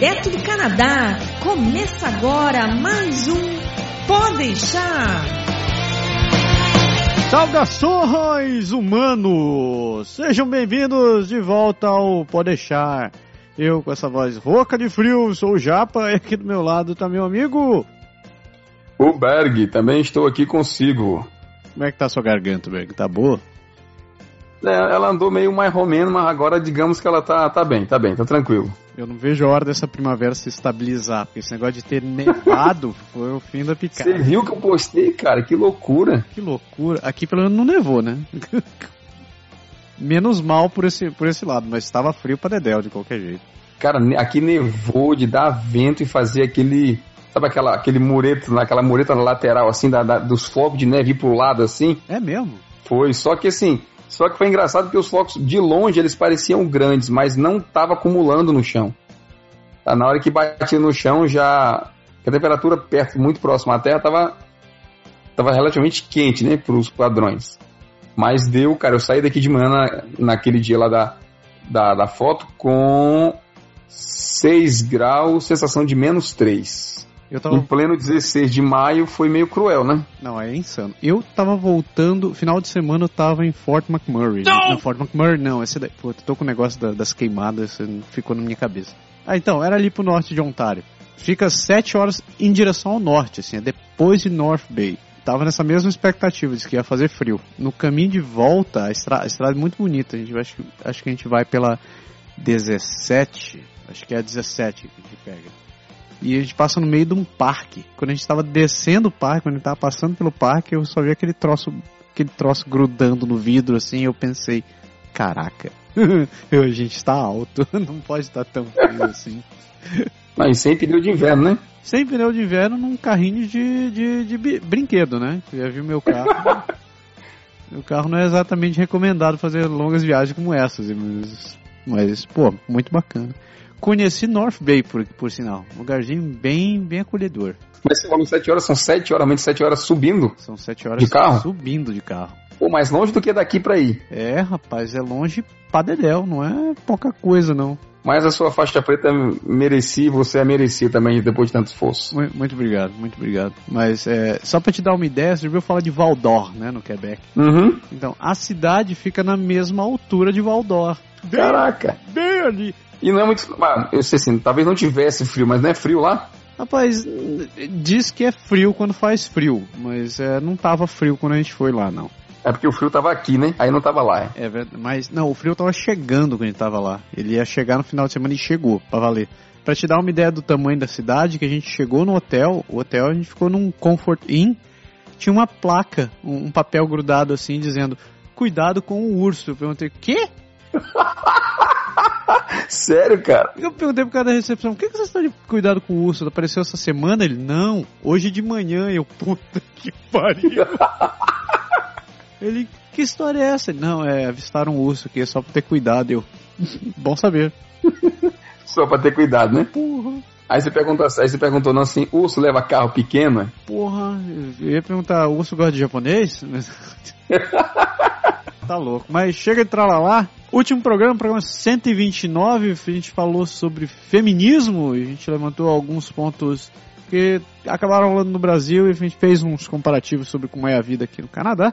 direto do Canadá. Começa agora mais um Pode deixar. Saudações humanos! Sejam bem-vindos de volta ao Pode deixar. Eu com essa voz rouca de frio, sou o Japa e aqui do meu lado tá meu amigo o Berg, também estou aqui consigo. Como é que tá a sua garganta, Berg? Tá boa? É, ela andou meio mais romeno, mas agora digamos que ela tá, tá bem, tá bem, tá tranquilo. Eu não vejo a hora dessa primavera se estabilizar, porque esse negócio de ter nevado foi o fim da picada. Você viu que eu postei, cara? Que loucura. Que loucura. Aqui pelo menos não nevou, né? Menos mal por esse, por esse lado, mas estava frio pra Dedéu de qualquer jeito. Cara, aqui nevou de dar vento e fazer aquele Sabe aquela, aquele mureto, aquela mureta lateral, assim, da, da, dos flocos de neve ir pro lado, assim? É mesmo? Foi, só que assim, só que foi engraçado que os flocos, de longe, eles pareciam grandes, mas não tava acumulando no chão. Tá, na hora que batia no chão, já... A temperatura perto, muito próxima à Terra, tava, tava relativamente quente, né, pros padrões. Mas deu, cara, eu saí daqui de manhã na, naquele dia lá da, da, da foto com 6 graus, sensação de menos 3. Eu tava... Em pleno 16 de maio foi meio cruel, né? Não, é insano. Eu tava voltando, final de semana eu tava em Fort McMurray. Não, não Fort McMurray não, esse daí. Pô, tô com o negócio da, das queimadas, ficou na minha cabeça. Ah, então, era ali pro norte de Ontário. Fica 7 horas em direção ao norte, assim, é depois de North Bay. Tava nessa mesma expectativa, de que ia fazer frio. No caminho de volta, a, estra a estrada é muito bonita. A gente, acho, acho que a gente vai pela 17, acho que é a 17 que a gente pega. E a gente passa no meio de um parque. Quando a gente estava descendo o parque, quando a gente estava passando pelo parque, eu só vi aquele troço, aquele troço grudando no vidro assim, eu pensei, caraca, a gente está alto, não pode estar tão frio assim. Mas sem pneu de inverno, né? Sem pneu de inverno num carrinho de, de, de brinquedo, né? Já viu meu carro. meu carro não é exatamente recomendado fazer longas viagens como essas, mas, mas pô, muito bacana. Conheci North Bay, por, por sinal. Um lugarzinho bem, bem acolhedor. Mas você falou 7 horas, são 7 horas, aumente 7 horas subindo? São 7 horas de carro? subindo de carro. Pô, mais longe do que daqui pra ir. É, rapaz, é longe pra dedéu, não é pouca coisa, não. Mas a sua faixa preta merecia, você a merecia também depois de tanto esforço. Muito, muito obrigado, muito obrigado. Mas é, só pra te dar uma ideia, você já ouviu falar de Valdor, né, no Quebec? Uhum. Então, a cidade fica na mesma altura de Valdor. Caraca! Bem ali. E não é muito. Ah, eu sei assim, talvez não tivesse frio, mas não é frio lá? Rapaz, diz que é frio quando faz frio, mas é, não tava frio quando a gente foi lá, não. É porque o frio tava aqui, né? Aí não tava lá. É, é verdade. Mas não, o frio tava chegando quando a gente tava lá. Ele ia chegar no final de semana e chegou, pra valer. Pra te dar uma ideia do tamanho da cidade, que a gente chegou no hotel, o hotel a gente ficou num Comfort Inn, tinha uma placa, um, um papel grudado assim, dizendo: Cuidado com o urso. Eu perguntei: Quê? Sério, cara? Eu perguntei pro cara da recepção, por que, que você está de cuidado com o urso? Apareceu essa semana? Ele, não, hoje de manhã. Eu, puta que pariu. Ele, que história é essa? Ele, não, é avistar um urso aqui, é só pra ter cuidado. Eu, bom saber. só pra ter cuidado, né? Porra. Aí você perguntou, aí você perguntou não assim, urso leva carro pequeno? Porra, eu ia perguntar, urso gosta de japonês? tá louco. Mas chega de tralalá. Último programa, programa 129, a gente falou sobre feminismo e a gente levantou alguns pontos que acabaram rolando no Brasil e a gente fez uns comparativos sobre como é a vida aqui no Canadá.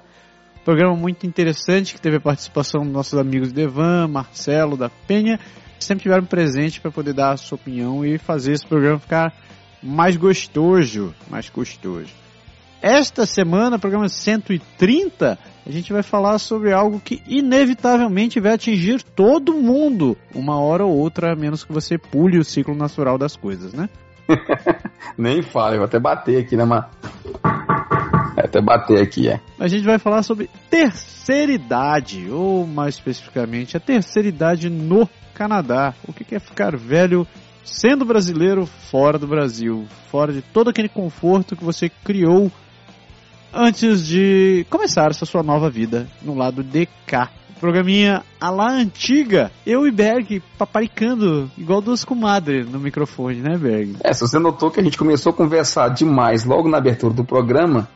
Programa muito interessante que teve a participação dos nossos amigos Devan, Marcelo, da Penha, sempre tiveram presente para poder dar a sua opinião e fazer esse programa ficar mais gostoso, mais gostoso. Esta semana, programa 130, a gente vai falar sobre algo que inevitavelmente vai atingir todo mundo, uma hora ou outra, a menos que você pule o ciclo natural das coisas, né? Nem fala, eu vou até bater aqui, né, mano? É, até bater aqui, é. A gente vai falar sobre terceira idade, ou mais especificamente, a terceira idade no Canadá. O que é ficar velho sendo brasileiro fora do Brasil, fora de todo aquele conforto que você criou antes de começar essa sua nova vida no lado de cá. Programinha a lá antiga, eu e Berg paparicando igual duas comadres no microfone, né, Berg? É, se você notou que a gente começou a conversar demais logo na abertura do programa,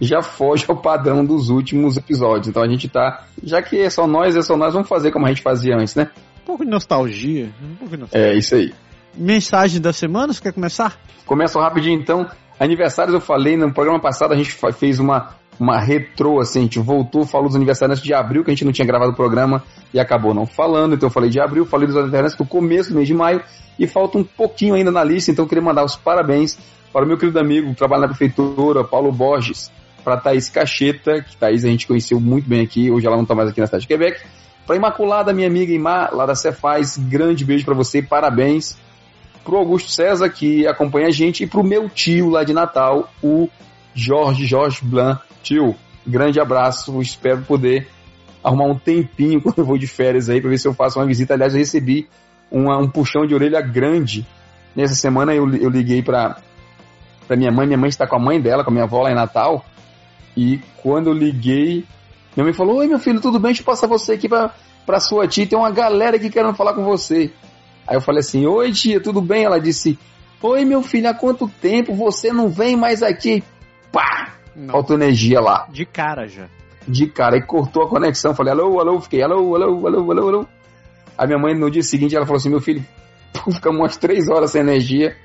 já foge ao padrão dos últimos episódios. Então a gente tá. Já que é só nós, é só nós, vamos fazer como a gente fazia antes, né? Um pouco de nostalgia. Um pouco de nostalgia. É, isso aí. mensagem da semana, você quer começar? Começa rapidinho então. Aniversários eu falei, no programa passado a gente fez uma, uma retrô, assim, a gente voltou, falou dos aniversários de abril, que a gente não tinha gravado o programa e acabou não falando, então eu falei de abril, falei dos aniversários do começo do mês de maio e falta um pouquinho ainda na lista, então eu queria mandar os parabéns para o meu querido amigo que trabalha na prefeitura, Paulo Borges, para Thaís Cacheta, que Thaís a gente conheceu muito bem aqui, hoje ela não está mais aqui na cidade de Quebec, para Imaculada, minha amiga Imar, lá da Cefaz, grande beijo para você, parabéns. Pro Augusto César, que acompanha a gente, e pro meu tio lá de Natal, o Jorge, Jorge Blanc. Tio, grande abraço, espero poder arrumar um tempinho quando eu vou de férias aí, para ver se eu faço uma visita. Aliás, eu recebi uma, um puxão de orelha grande. Nessa semana eu, eu liguei para pra minha mãe, minha mãe está com a mãe dela, com a minha avó lá em Natal, e quando eu liguei, minha mãe falou: Oi, meu filho, tudo bem? Deixa eu passar você aqui pra, pra sua tia. Tem uma galera aqui querendo falar com você. Aí eu falei assim: Oi, tia, tudo bem? Ela disse: Oi, meu filho, há quanto tempo você não vem mais aqui? Pá! Não. Faltou energia lá. De cara já. De cara. Aí cortou a conexão. Falei: Alô, alô, fiquei: Alô, alô, alô, alô, alô. Aí minha mãe no dia seguinte ela falou assim: Meu filho, ficamos umas três horas sem energia.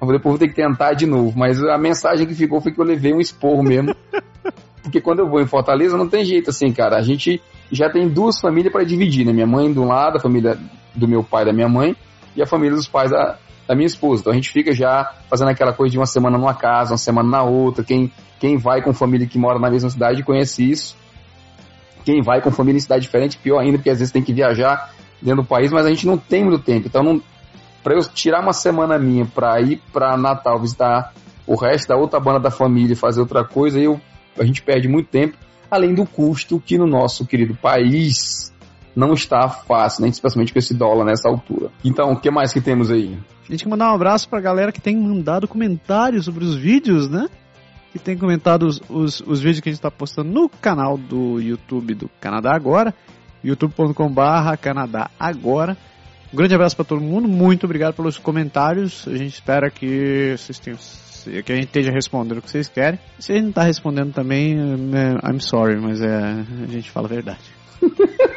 Eu falei: vou ter que tentar de novo. Mas a mensagem que ficou foi que eu levei um esporro mesmo. Porque quando eu vou em Fortaleza não tem jeito assim, cara. A gente já tem duas famílias para dividir, né? Minha mãe de um lado, a família do meu pai da minha mãe, e a família dos pais da, da minha esposa. Então a gente fica já fazendo aquela coisa de uma semana numa casa, uma semana na outra. Quem, quem vai com família que mora na mesma cidade conhece isso. Quem vai com família em cidade diferente, pior ainda, porque às vezes tem que viajar dentro do país, mas a gente não tem muito tempo. Então, não, para eu tirar uma semana minha para ir para Natal visitar o resto da outra banda da família e fazer outra coisa, eu a gente perde muito tempo, além do custo que no nosso querido país não está fácil, né? especialmente com esse dólar nessa altura. Então, o que mais que temos aí? A gente mandar um abraço para a galera que tem mandado comentários sobre os vídeos, né? Que tem comentado os, os, os vídeos que a gente está postando no canal do YouTube do Canadá Agora, youtube.com/barra Canadá Agora. Um grande abraço para todo mundo, muito obrigado pelos comentários. A gente espera que vocês tenham que a gente esteja respondendo o que vocês querem. Se a gente não tá respondendo também, é, I'm sorry, mas é, a gente fala a verdade.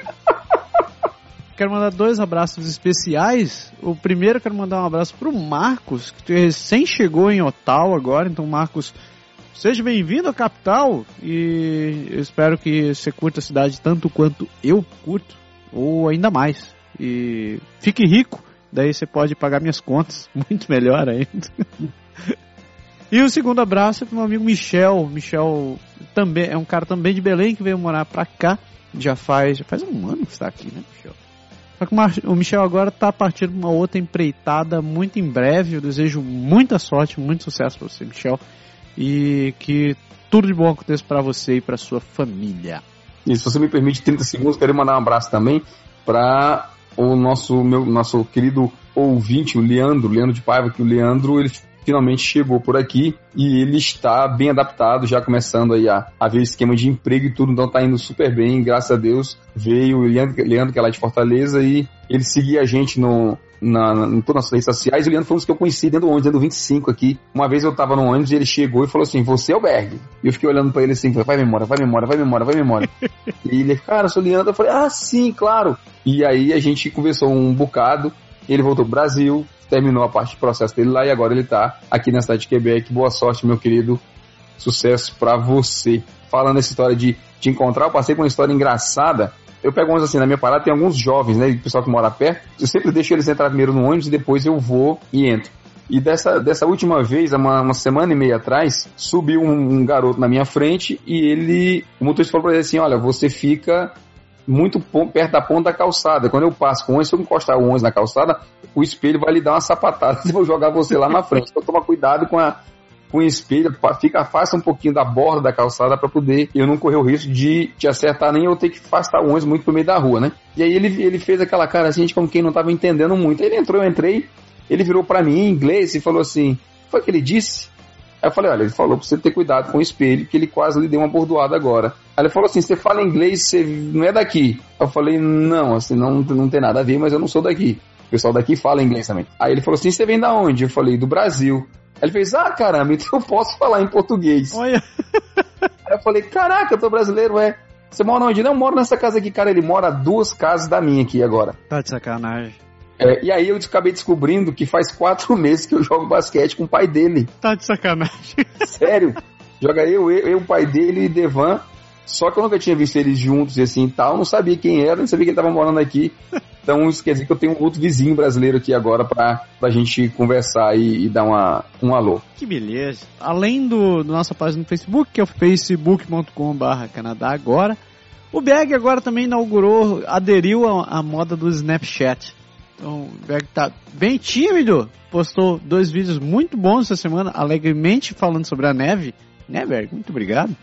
quero mandar dois abraços especiais. O primeiro quero mandar um abraço pro Marcos, que recém chegou em Ottawa agora. Então, Marcos, seja bem-vindo à capital e eu espero que você curta a cidade tanto quanto eu curto, ou ainda mais. E fique rico, daí você pode pagar minhas contas, muito melhor ainda. E o segundo abraço é pro meu amigo Michel. Michel também é um cara também de Belém que veio morar pra cá. Já faz, já faz um ano que está aqui, né, Michel? Só que o Michel agora está partindo uma outra empreitada muito em breve. Eu desejo muita sorte, muito sucesso para você, Michel. E que tudo de bom aconteça para você e para sua família. E se você me permite 30 segundos, quero mandar um abraço também para o nosso, meu, nosso querido ouvinte, o Leandro, Leandro de Paiva, que o Leandro ele finalmente chegou por aqui e ele está bem adaptado, já começando aí a, a ver esquema de emprego e tudo, então tá indo super bem, graças a Deus. Veio o Leandro, Leandro que é lá de Fortaleza, e ele seguia a gente no, na, na, em todas as redes sociais. O Leandro foi um dos que eu conheci dentro do ônibus, dentro do 25 aqui. Uma vez eu tava no ônibus e ele chegou e falou assim: Você é o Berg? E eu fiquei olhando pra ele assim: Vai memória, vai memória, vai memória, vai memória. e ele, cara, eu sou o Leandro. Eu falei: Ah, sim, claro. E aí a gente conversou um bocado. Ele voltou pro Brasil, terminou a parte de processo dele lá e agora ele tá aqui na cidade de Quebec. Boa sorte, meu querido. Sucesso para você. Falando essa história de te encontrar, eu passei por uma história engraçada. Eu pego uns assim, na minha parada tem alguns jovens, né? Pessoal que mora perto. Eu sempre deixo eles entrar primeiro no ônibus e depois eu vou e entro. E dessa, dessa última vez, uma, uma semana e meia atrás, subiu um, um, garoto na minha frente e ele. O motorista falou pra ele assim: Olha, você fica muito perto da ponta da calçada. Quando eu passo com o ônibus, se eu encostar o ônibus na calçada, o espelho vai lhe dar uma sapatada e vou jogar você lá na frente. Então toma cuidado com a com o espelho, fica afasta um pouquinho da borda da calçada para poder eu não correr o risco de te acertar nem eu ter que afastar o ônibus muito pro meio da rua, né? E aí ele, ele fez aquela cara assim, como quem não tava entendendo muito. Ele entrou, eu entrei, ele virou para mim em inglês e falou assim: Foi o que ele disse? Aí eu falei: Olha, ele falou pra você ter cuidado com o espelho, que ele quase lhe deu uma bordoada agora. Aí ele falou assim: Você fala inglês, você não é daqui. Eu falei: Não, assim, não, não tem nada a ver, mas eu não sou daqui. O pessoal daqui fala inglês também. Aí ele falou assim: Você vem da onde? Eu falei: Do Brasil. Aí ele fez: Ah, caramba, então eu posso falar em português. Olha. Aí eu falei: Caraca, eu tô brasileiro, é. Você mora onde? Não, eu moro nessa casa aqui, cara. Ele mora duas casas da minha aqui agora. Tá de sacanagem. É, e aí eu acabei descobrindo que faz quatro meses que eu jogo basquete com o pai dele. Tá de sacanagem. Sério. Joga eu, eu, eu, o pai dele e Devan. Só que eu nunca tinha visto eles juntos e assim e tal. Não sabia quem era, não sabia que ele tava morando aqui. Então isso quer dizer que eu tenho um outro vizinho brasileiro aqui agora pra, pra gente conversar e, e dar uma, um alô. Que beleza. Além do, do nossa página no Facebook, que é o facebook.com.br Canadá Agora, o Berg agora também inaugurou, aderiu à moda do Snapchat. Então, o Berg tá bem tímido. Postou dois vídeos muito bons essa semana, alegremente falando sobre a neve. Né, Berg? Muito obrigado.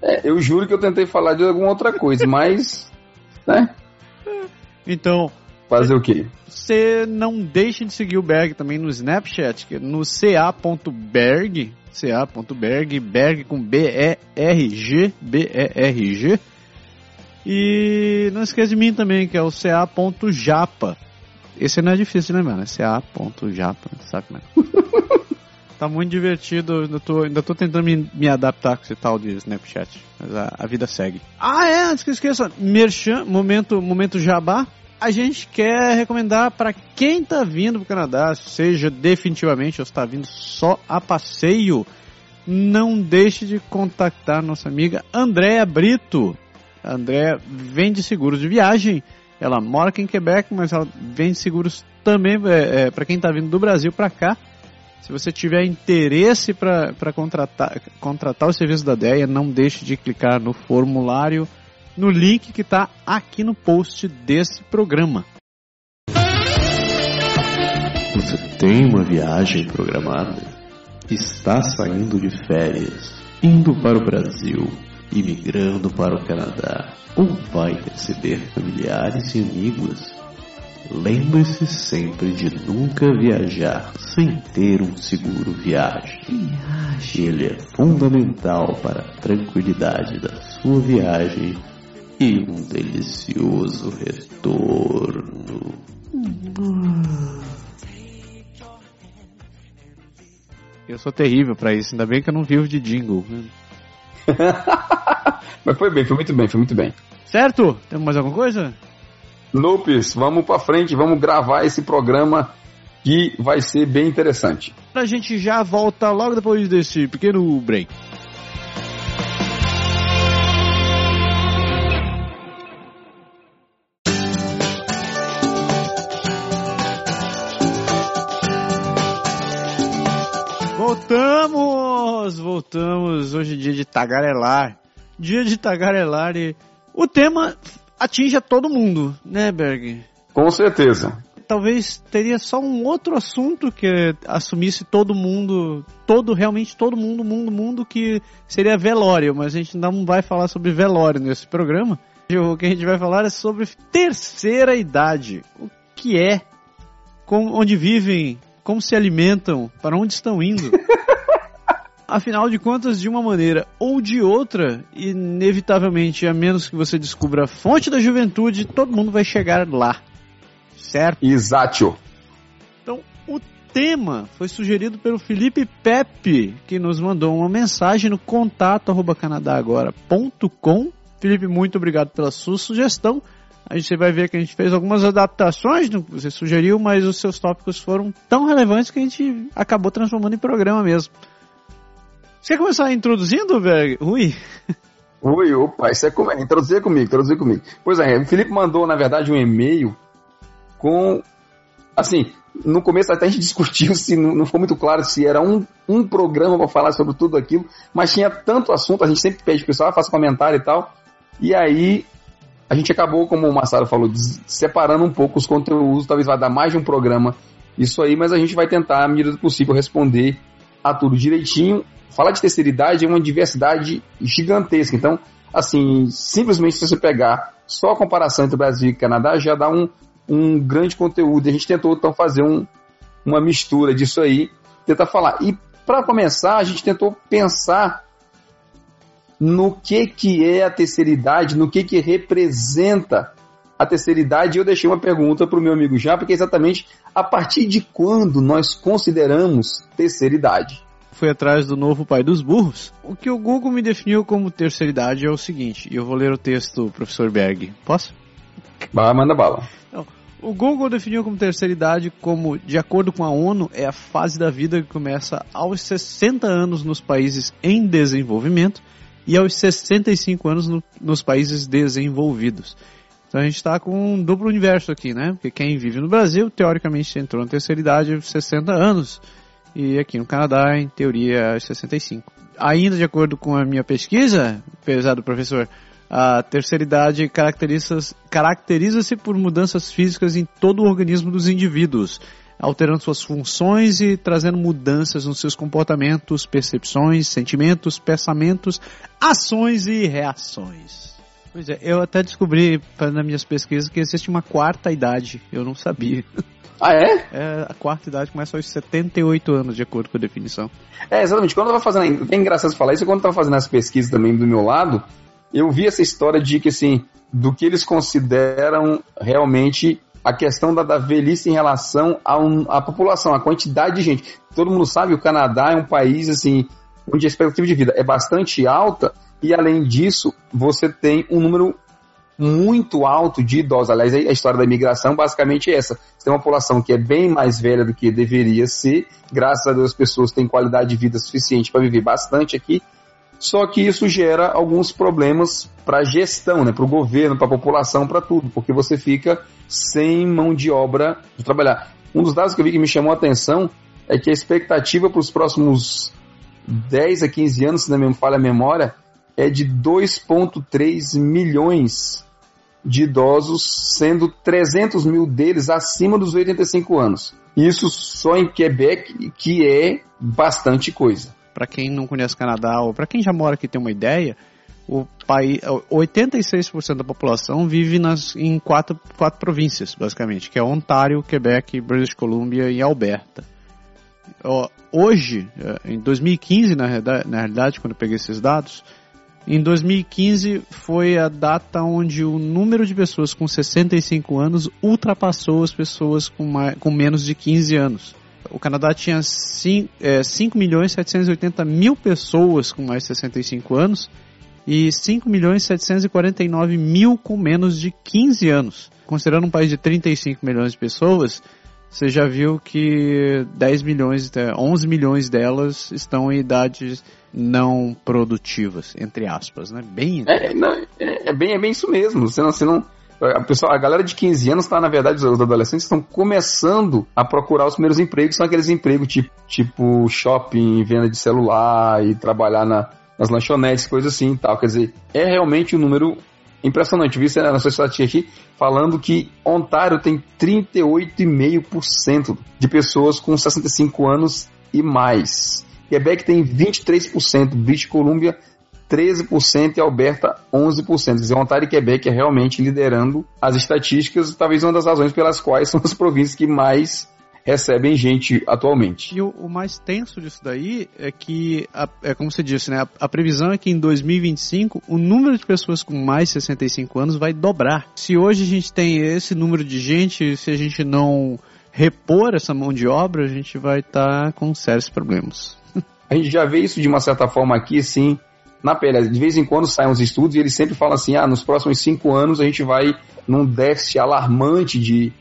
É, eu juro que eu tentei falar de alguma outra coisa, mas. né? Então. Fazer o quê? Você não deixe de seguir o Berg também no Snapchat, que é no ca.berg, ca.berg, berg com B-E-R-G, B-E-R-G. E não esqueça de mim também, que é o ca.japa. Esse não é difícil de lembrar, né? ca.japa, sabe como é? tá muito divertido, ainda tô, ainda tô tentando me, me adaptar com esse tal de Snapchat, mas a, a vida segue. Ah, é, antes que eu esqueça, Merchan, momento, momento jabá. A gente quer recomendar para quem tá vindo pro Canadá, seja definitivamente ou está vindo só a passeio, não deixe de contactar nossa amiga Andréa Brito. Andréa vende seguros de viagem. Ela mora aqui em Quebec, mas ela vende seguros também é, é, para quem está vindo do Brasil para cá. Se você tiver interesse para contratar, contratar o serviço da DEA, não deixe de clicar no formulário, no link que está aqui no post desse programa. Você tem uma viagem programada? Está saindo de férias, indo para o Brasil, imigrando para o Canadá, ou vai receber familiares e amigos? Lembre-se sempre de nunca viajar sem ter um seguro viagem. Ele é fundamental para a tranquilidade da sua viagem e um delicioso retorno. Eu sou terrível para isso, ainda bem que eu não vivo de jingle. Mas foi bem, foi muito bem, foi muito bem. Certo? Temos mais alguma coisa? Lopes, vamos para frente, vamos gravar esse programa que vai ser bem interessante. A gente já volta logo depois desse pequeno break. Tagarelar. Dia de tagarelar e o tema atinge a todo mundo, né, Berg? Com certeza. Talvez teria só um outro assunto que assumisse todo mundo, todo, realmente todo mundo, mundo, mundo, que seria velório, mas a gente não vai falar sobre velório nesse programa. O que a gente vai falar é sobre terceira idade. O que é, com, onde vivem, como se alimentam, para onde estão indo. Afinal de contas, de uma maneira ou de outra, inevitavelmente, a menos que você descubra a fonte da juventude, todo mundo vai chegar lá. Certo? Exato. Então, o tema foi sugerido pelo Felipe Pepe, que nos mandou uma mensagem no contato canadagora.com. Felipe, muito obrigado pela sua sugestão. A gente vai ver que a gente fez algumas adaptações no que você sugeriu, mas os seus tópicos foram tão relevantes que a gente acabou transformando em programa mesmo. Você começar introduzindo, velho? Ui. Ui, opa, isso é, com... introduzir comigo, introduzir comigo. Pois é, o Felipe mandou, na verdade, um e-mail com. Assim, no começo até a gente discutiu se não, não foi muito claro se era um, um programa para falar sobre tudo aquilo, mas tinha tanto assunto, a gente sempre pede o pessoal, ah, faça comentário e tal. E aí a gente acabou, como o Massaro falou, separando um pouco os conteúdos, talvez vai dar mais de um programa isso aí, mas a gente vai tentar, à medida do possível, responder a tudo direitinho falar de terceira idade é uma diversidade gigantesca. Então, assim, simplesmente se você pegar só a comparação entre Brasil e Canadá, já dá um, um grande conteúdo. A gente tentou então fazer um, uma mistura disso aí, tentar falar. E para começar, a gente tentou pensar no que que é a terceira idade, no que que representa a terceira idade. Eu deixei uma pergunta para o meu amigo já, porque é exatamente a partir de quando nós consideramos terceira idade fui atrás do novo pai dos burros. O que o Google me definiu como terceira idade é o seguinte, e eu vou ler o texto, professor Berg. Posso? Bah, manda bala. Então, O Google definiu como terceira idade como, de acordo com a ONU, é a fase da vida que começa aos 60 anos nos países em desenvolvimento e aos 65 anos no, nos países desenvolvidos. Então a gente está com um duplo universo aqui, né? Porque quem vive no Brasil, teoricamente, entrou na terceira idade aos 60 anos. E aqui no Canadá, em teoria, aos 65. Ainda de acordo com a minha pesquisa, pesado professor, a terceira idade caracteriza-se caracteriza por mudanças físicas em todo o organismo dos indivíduos, alterando suas funções e trazendo mudanças nos seus comportamentos, percepções, sentimentos, pensamentos, ações e reações. Pois é, eu até descobri nas minhas pesquisas que existe uma quarta idade, eu não sabia. Ah, é? É, a quarta idade começa aos 78 anos, de acordo com a definição. É, exatamente. Quando eu tava fazendo. É engraçado falar isso, quando eu tava fazendo as pesquisas também do meu lado, eu vi essa história de que, assim, do que eles consideram realmente a questão da, da velhice em relação à população, a quantidade de gente. Todo mundo sabe que o Canadá é um país, assim, onde a expectativa de vida é bastante alta e, além disso, você tem um número muito alto de idosos. Aliás, a história da imigração basicamente é essa. Você tem uma população que é bem mais velha do que deveria ser. Graças a Deus, as pessoas têm qualidade de vida suficiente para viver bastante aqui. Só que isso gera alguns problemas para a gestão, né, para o governo, para a população, para tudo, porque você fica sem mão de obra de trabalhar. Um dos dados que eu vi que me chamou a atenção é que a expectativa para os próximos 10 a 15 anos, se não me falha a memória, é de 2,3 milhões de idosos, sendo 300 mil deles acima dos 85 anos. Isso só em Quebec, que é bastante coisa para quem não conhece o Canadá ou para quem já mora aqui tem uma ideia, o país, 86% da população vive nas, em quatro, quatro províncias, basicamente, que é Ontário, Quebec, British Columbia e Alberta. Hoje, é, em 2015, na realidade, quando eu peguei esses dados, em 2015 foi a data onde o número de pessoas com 65 anos ultrapassou as pessoas com, mais, com menos de 15 anos o Canadá tinha 5, é, 5 milhões 780 mil pessoas com mais de 65 anos e 5 milhões 749 mil com menos de 15 anos. Considerando um país de 35 milhões de pessoas, você já viu que 10 milhões, 11 milhões delas estão em idades não produtivas, entre aspas, né? Bem... É, não, é, é, bem, é bem isso mesmo. Você não, você não, a, pessoa, a galera de 15 anos está, na verdade, os adolescentes estão começando a procurar os primeiros empregos, são aqueles empregos tipo, tipo shopping, venda de celular e trabalhar na, nas lanchonetes, coisas assim e tal. Quer dizer, é realmente um número impressionante. Vi na sua estatística aqui falando que Ontário tem 38,5% de pessoas com 65 anos e mais. Quebec tem 23%, British Columbia 13% e Alberta 11%. Quer dizer, Ontário e Quebec é realmente liderando as estatísticas, talvez uma das razões pelas quais são as províncias que mais recebem gente atualmente. E o, o mais tenso disso daí é que, a, é como você disse, né, a, a, previsão é que em 2025 o número de pessoas com mais de 65 anos vai dobrar. Se hoje a gente tem esse número de gente, se a gente não repor essa mão de obra, a gente vai estar tá com sérios problemas. A gente já vê isso de uma certa forma aqui, sim, na pele. De vez em quando saem uns estudos e eles sempre falam assim: ah, nos próximos cinco anos a gente vai num déficit alarmante de,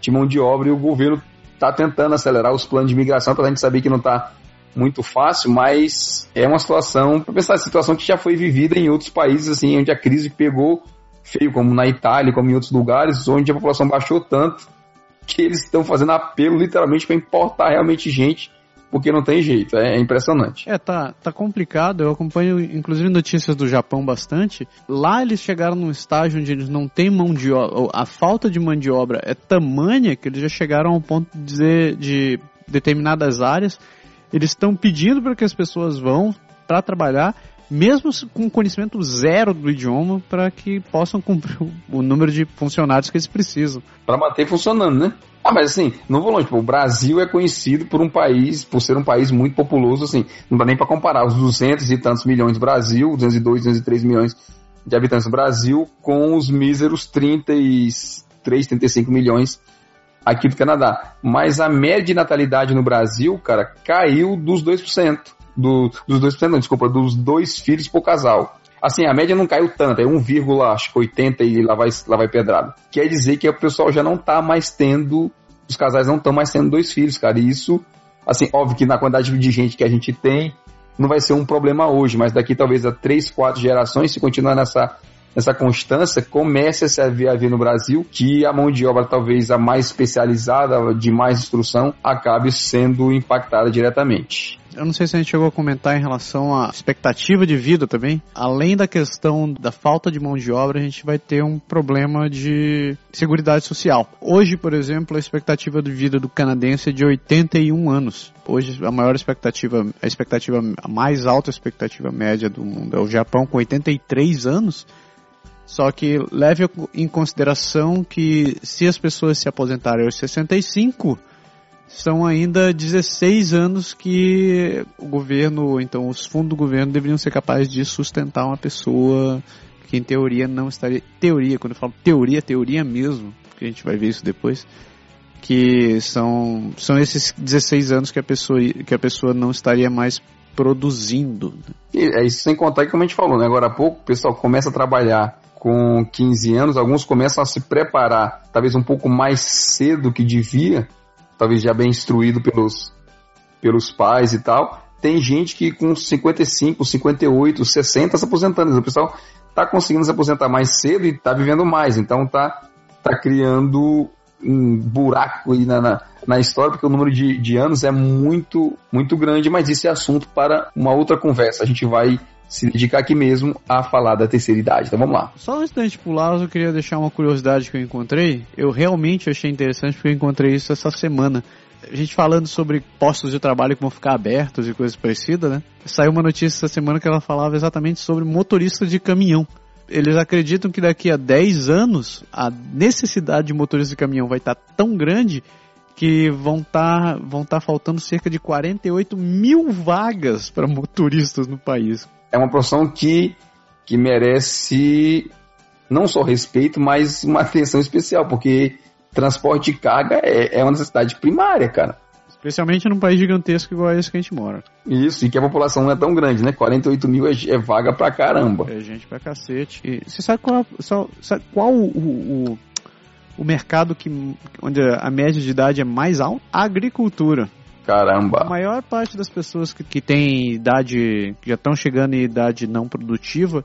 de mão de obra e o governo está tentando acelerar os planos de imigração, para a gente saber que não está muito fácil, mas é uma situação, para pensar, situação que já foi vivida em outros países, assim, onde a crise pegou feio, como na Itália, como em outros lugares, onde a população baixou tanto que eles estão fazendo apelo literalmente para importar realmente gente porque não tem jeito, é, impressionante. É, tá, tá complicado. Eu acompanho, inclusive, notícias do Japão bastante. Lá eles chegaram num estágio onde eles não têm mão de obra, a falta de mão de obra é tamanha que eles já chegaram ao ponto de dizer de determinadas áreas, eles estão pedindo para que as pessoas vão para trabalhar mesmo com conhecimento zero do idioma, para que possam cumprir o número de funcionários que eles precisam. Para manter funcionando, né? Ah, mas assim, não vou longe. Tipo, o Brasil é conhecido por um país, por ser um país muito populoso, assim, não dá nem para comparar os 200 e tantos milhões do Brasil, 202, 203 milhões de habitantes do Brasil, com os míseros 33, 35 milhões aqui do Canadá. Mas a média de natalidade no Brasil, cara, caiu dos 2%. Do, dos 2%, não, desculpa, dos dois filhos por casal. Assim, a média não caiu tanto, é 1,80 e lá vai, lá vai pedrada. Quer dizer que o pessoal já não tá mais tendo, os casais não estão mais tendo dois filhos, cara. E isso, assim, óbvio que na quantidade de gente que a gente tem, não vai ser um problema hoje, mas daqui talvez a três, quatro gerações, se continuar nessa essa constância, comece a se haver no Brasil que a mão de obra talvez a mais especializada, de mais instrução, acabe sendo impactada diretamente. Eu não sei se a gente chegou a comentar em relação à expectativa de vida também. Além da questão da falta de mão de obra, a gente vai ter um problema de seguridade social. Hoje, por exemplo, a expectativa de vida do canadense é de 81 anos. Hoje, a maior expectativa, a expectativa a mais alta expectativa média do mundo é o Japão com 83 anos. Só que leve em consideração que se as pessoas se aposentarem aos 65, são ainda 16 anos que o governo, então os fundos do governo deveriam ser capazes de sustentar uma pessoa que em teoria não estaria. Teoria, quando eu falo teoria, teoria mesmo, porque a gente vai ver isso depois. Que são, são esses 16 anos que a pessoa, que a pessoa não estaria mais produzindo. E é isso sem contar que, como a gente falou, né? agora há pouco o pessoal começa a trabalhar com 15 anos, alguns começam a se preparar, talvez um pouco mais cedo que devia, talvez já bem instruído pelos, pelos pais e tal. Tem gente que com 55, 58, 60 se aposentando. O pessoal está conseguindo se aposentar mais cedo e está vivendo mais. Então tá, tá criando um buraco aí na, na, na, história, porque o número de, de anos é muito, muito grande, mas isso é assunto para uma outra conversa. A gente vai se dedicar aqui mesmo a falar da terceira idade. Então vamos lá. Só antes da gente pular, eu queria deixar uma curiosidade que eu encontrei. Eu realmente achei interessante porque eu encontrei isso essa semana. A gente falando sobre postos de trabalho que vão ficar abertos e coisas parecidas, né? Saiu uma notícia essa semana que ela falava exatamente sobre motoristas de caminhão. Eles acreditam que daqui a 10 anos a necessidade de motoristas de caminhão vai estar tão grande que vão estar tá, vão tá faltando cerca de 48 mil vagas para motoristas no país é uma profissão que, que merece não só respeito, mas uma atenção especial, porque transporte de carga é, é uma necessidade primária, cara. Especialmente num país gigantesco igual esse que a gente mora. Isso, e que a população não é tão grande, né? 48 mil é, é vaga pra caramba. É gente pra cacete. E você sabe qual, sabe qual o, o, o mercado que, onde a média de idade é mais alta? A agricultura. Caramba. A maior parte das pessoas que, que tem idade, que já estão chegando em idade não produtiva,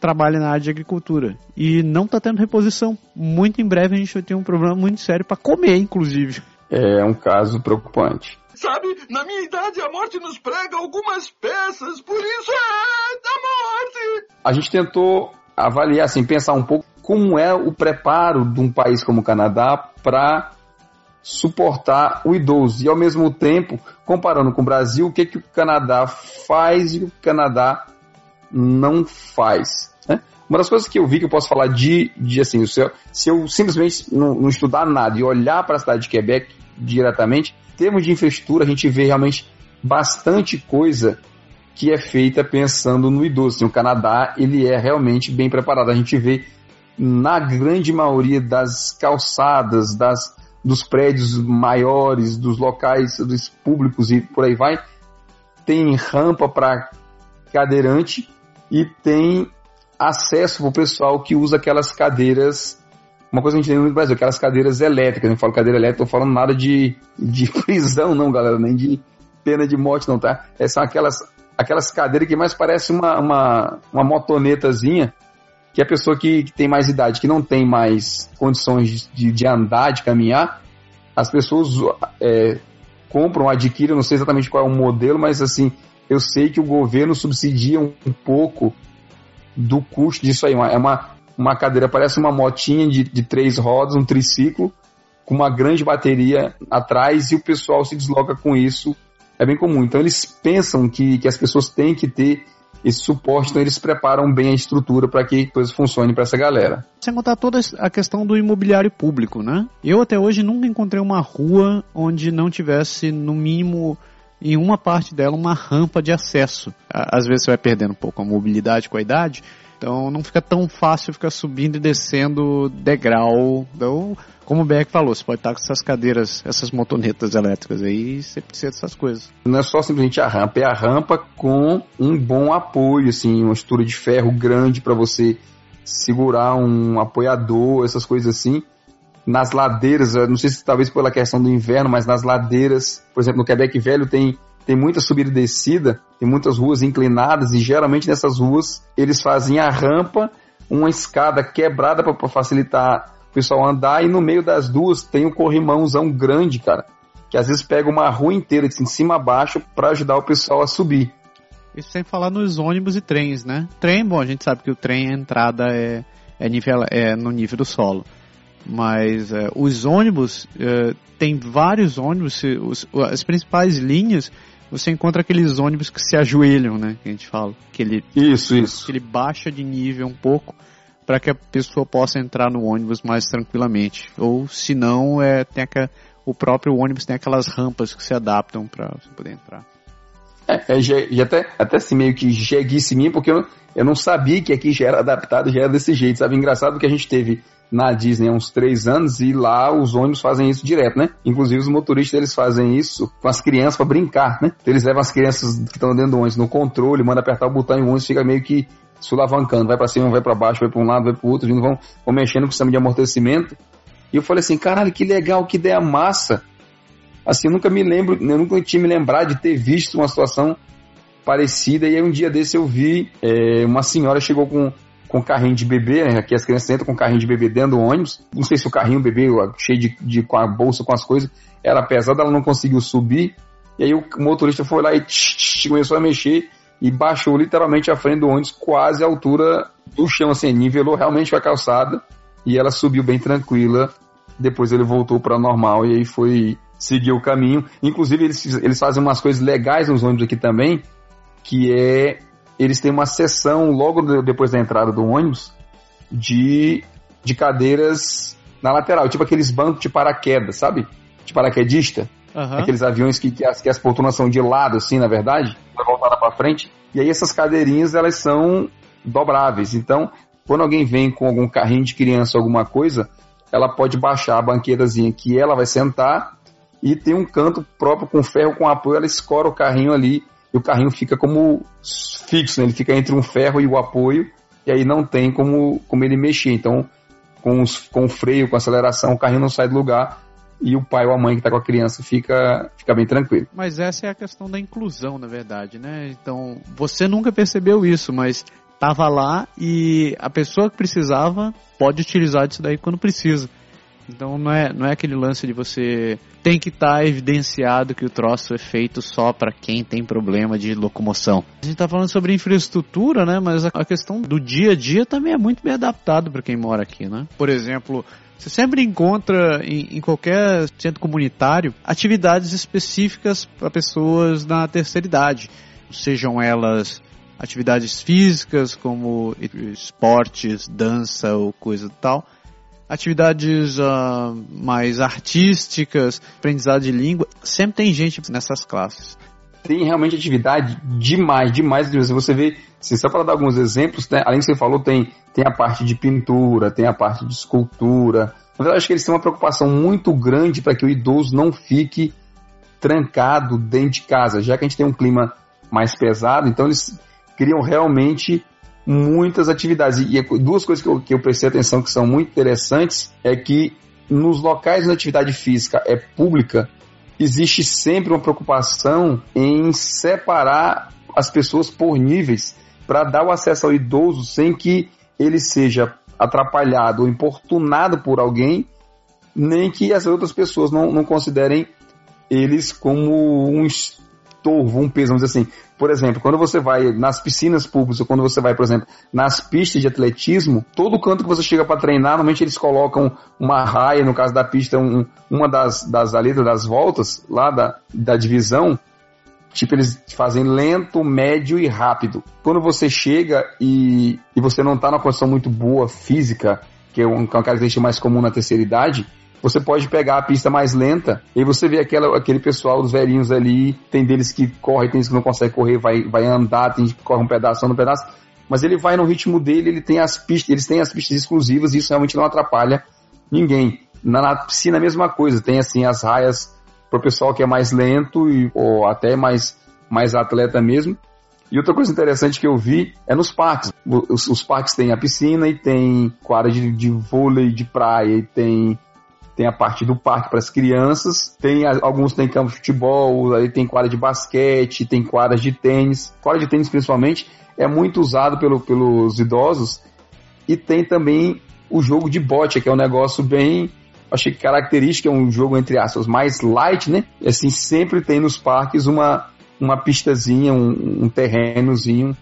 trabalha na área de agricultura. E não está tendo reposição. Muito em breve a gente vai ter um problema muito sério para comer, inclusive. É um caso preocupante. Sabe, na minha idade a morte nos prega algumas peças, por isso é da morte. A gente tentou avaliar, assim, pensar um pouco como é o preparo de um país como o Canadá para suportar o idoso. E ao mesmo tempo, comparando com o Brasil, o que, que o Canadá faz e o Canadá não faz. Né? Uma das coisas que eu vi que eu posso falar de, de assim, se eu, se eu simplesmente não, não estudar nada e olhar para a cidade de Quebec diretamente, em termos de infraestrutura, a gente vê realmente bastante coisa que é feita pensando no idoso. Assim, o Canadá ele é realmente bem preparado. A gente vê na grande maioria das calçadas, das, dos prédios maiores, dos locais dos públicos e por aí vai, tem rampa para cadeirante e tem acesso para o pessoal que usa aquelas cadeiras. Uma coisa que a gente tem no Brasil, aquelas cadeiras elétricas. Eu falo cadeira elétrica, estou falando nada de, de prisão, não, galera, nem de pena de morte, não, tá? É, são aquelas, aquelas cadeiras que mais parece uma, uma, uma motonetazinha que a pessoa que, que, tem mais idade, que não tem mais condições de, de andar, de caminhar, as pessoas é, compram, adquirem, não sei exatamente qual é o modelo, mas assim, eu sei que o governo subsidia um, um pouco do custo disso aí. É uma, uma cadeira, parece uma motinha de, de três rodas, um triciclo, com uma grande bateria atrás e o pessoal se desloca com isso. É bem comum. Então eles pensam que, que as pessoas têm que ter esse suporte, então eles preparam bem a estrutura para que coisas funcionem para essa galera. Sem contar toda a questão do imobiliário público, né? Eu até hoje nunca encontrei uma rua onde não tivesse, no mínimo, em uma parte dela, uma rampa de acesso. Às vezes você vai perdendo um pouco a mobilidade com a idade, Então não fica tão fácil ficar subindo e descendo degrau. Então, como o Beck falou, você pode estar com essas cadeiras, essas motonetas elétricas aí, você precisa dessas coisas. Não é só simplesmente a rampa, é a rampa com um bom apoio, assim, uma estrutura de ferro grande para você segurar um apoiador, essas coisas assim. Nas ladeiras, não sei se talvez pela questão do inverno, mas nas ladeiras, por exemplo, no Quebec Velho tem tem muita subida e descida, tem muitas ruas inclinadas e geralmente nessas ruas eles fazem a rampa, uma escada quebrada para facilitar pessoal andar e no meio das duas tem um corrimãozão grande, cara, que às vezes pega uma rua inteira de cima a baixo para ajudar o pessoal a subir. Isso sem falar nos ônibus e trens, né? Trem, bom, a gente sabe que o trem, a entrada é, é, nível, é no nível do solo. Mas é, os ônibus, é, tem vários ônibus, os, as principais linhas, você encontra aqueles ônibus que se ajoelham, né? Que a gente fala. Que ele, isso, isso. Que ele baixa de nível um pouco para que a pessoa possa entrar no ônibus mais tranquilamente. Ou se não, é, tem aqua, o próprio ônibus tem aquelas rampas que se adaptam para você poder entrar. É, é já, até, até assim meio que jeguice mim, porque eu, eu não sabia que aqui já era adaptado, já era desse jeito, sabe? Engraçado que a gente teve na Disney há uns três anos e lá os ônibus fazem isso direto, né? Inclusive os motoristas eles fazem isso com as crianças para brincar, né? Eles levam as crianças que estão dentro do ônibus no controle, manda apertar o botão e o ônibus fica meio que sulavancando, vai para cima, vai para baixo, vai para um lado, vai para o outro, vindo, vão, vão mexendo com o sistema de amortecimento. E eu falei assim, caralho, que legal, que ideia massa. Assim, eu nunca me lembro, eu nunca tinha me lembrado de ter visto uma situação parecida. E aí um dia desse eu vi é, uma senhora chegou com com carrinho de bebê, né? Aqui as crianças entram com carrinho de bebê dentro do ônibus. Não sei se o carrinho, o bebê, cheio de, de com a bolsa, com as coisas, era pesado, ela não conseguiu subir. E aí o motorista foi lá e tch, tch, começou a mexer e baixou literalmente a frente do ônibus quase à altura do chão, assim, nivelou realmente a calçada e ela subiu bem tranquila. Depois ele voltou para normal e aí foi seguir o caminho. Inclusive eles, eles fazem umas coisas legais nos ônibus aqui também, que é eles têm uma seção logo depois da entrada do ônibus de, de cadeiras na lateral, tipo aqueles bancos de paraquedas, sabe? De paraquedista. Uhum. Aqueles aviões que, que, as, que as poltronas são de lado, assim, na verdade, voltada para frente. E aí essas cadeirinhas, elas são dobráveis. Então, quando alguém vem com algum carrinho de criança, alguma coisa, ela pode baixar a banqueirazinha que ela vai sentar e tem um canto próprio com ferro com apoio, ela escora o carrinho ali e o carrinho fica como fixo, né? ele fica entre um ferro e o apoio, e aí não tem como, como ele mexer. Então, com, os, com o freio, com a aceleração, o carrinho não sai do lugar e o pai ou a mãe que está com a criança fica, fica bem tranquilo. Mas essa é a questão da inclusão, na verdade, né? Então, você nunca percebeu isso, mas estava lá e a pessoa que precisava pode utilizar disso daí quando precisa. Então não é, não é aquele lance de você tem que estar tá evidenciado que o troço é feito só para quem tem problema de locomoção. A gente está falando sobre infraestrutura, né? Mas a questão do dia a dia também é muito bem adaptado para quem mora aqui, né? Por exemplo, você sempre encontra em, em, qualquer centro comunitário atividades específicas para pessoas na terceira idade, sejam elas atividades físicas como esportes, dança ou coisa tal, atividades uh, mais artísticas, aprendizado de língua, sempre tem gente nessas classes. Tem realmente atividade demais, demais. Você vê, assim, só para dar alguns exemplos, né, além que você falou, tem, tem a parte de pintura, tem a parte de escultura. Mas eu acho que eles têm uma preocupação muito grande para que o idoso não fique trancado dentro de casa, já que a gente tem um clima mais pesado, então eles criam realmente muitas atividades. E, duas coisas que eu, que eu prestei atenção que são muito interessantes é que nos locais onde a atividade física é pública, existe sempre uma preocupação em separar as pessoas por níveis para dar o acesso ao idoso sem que ele seja atrapalhado ou importunado por alguém, nem que as outras pessoas não, não considerem eles como um estorvo, um peso, vamos dizer assim. Por exemplo, quando você vai nas piscinas públicas, ou quando você vai, por exemplo, nas pistas de atletismo, todo canto que você chega para treinar, normalmente eles colocam uma raia, no caso da pista, um, uma das, das aletas das voltas, lá da, da divisão, tipo, eles fazem lento, médio e rápido. Quando você chega e, e você não está numa condição muito boa física, que é uma característica mais comum na terceira idade, você pode pegar a pista mais lenta e você vê aquela, aquele pessoal, os velhinhos ali, tem deles que corre, tem deles que não consegue correr, vai, vai andar, tem gente que corre um pedaço, anda um pedaço. mas ele vai no ritmo dele, ele tem as pistas, eles têm as pistas exclusivas e isso realmente não atrapalha ninguém. Na, na piscina a mesma coisa, tem assim as raias pro pessoal que é mais lento e, ou até mais, mais atleta mesmo. E outra coisa interessante que eu vi é nos parques. Os, os parques têm a piscina e tem quadra de, de vôlei de praia e tem tem a parte do parque para as crianças, tem alguns tem campo de futebol, aí tem quadra de basquete, tem quadras de tênis. Quadra de tênis principalmente é muito usado pelo, pelos idosos e tem também o jogo de bote, que é um negócio bem achei que característica é um jogo entre aspas mais light, né? Assim sempre tem nos parques uma uma pistazinha, um, um terrenozinho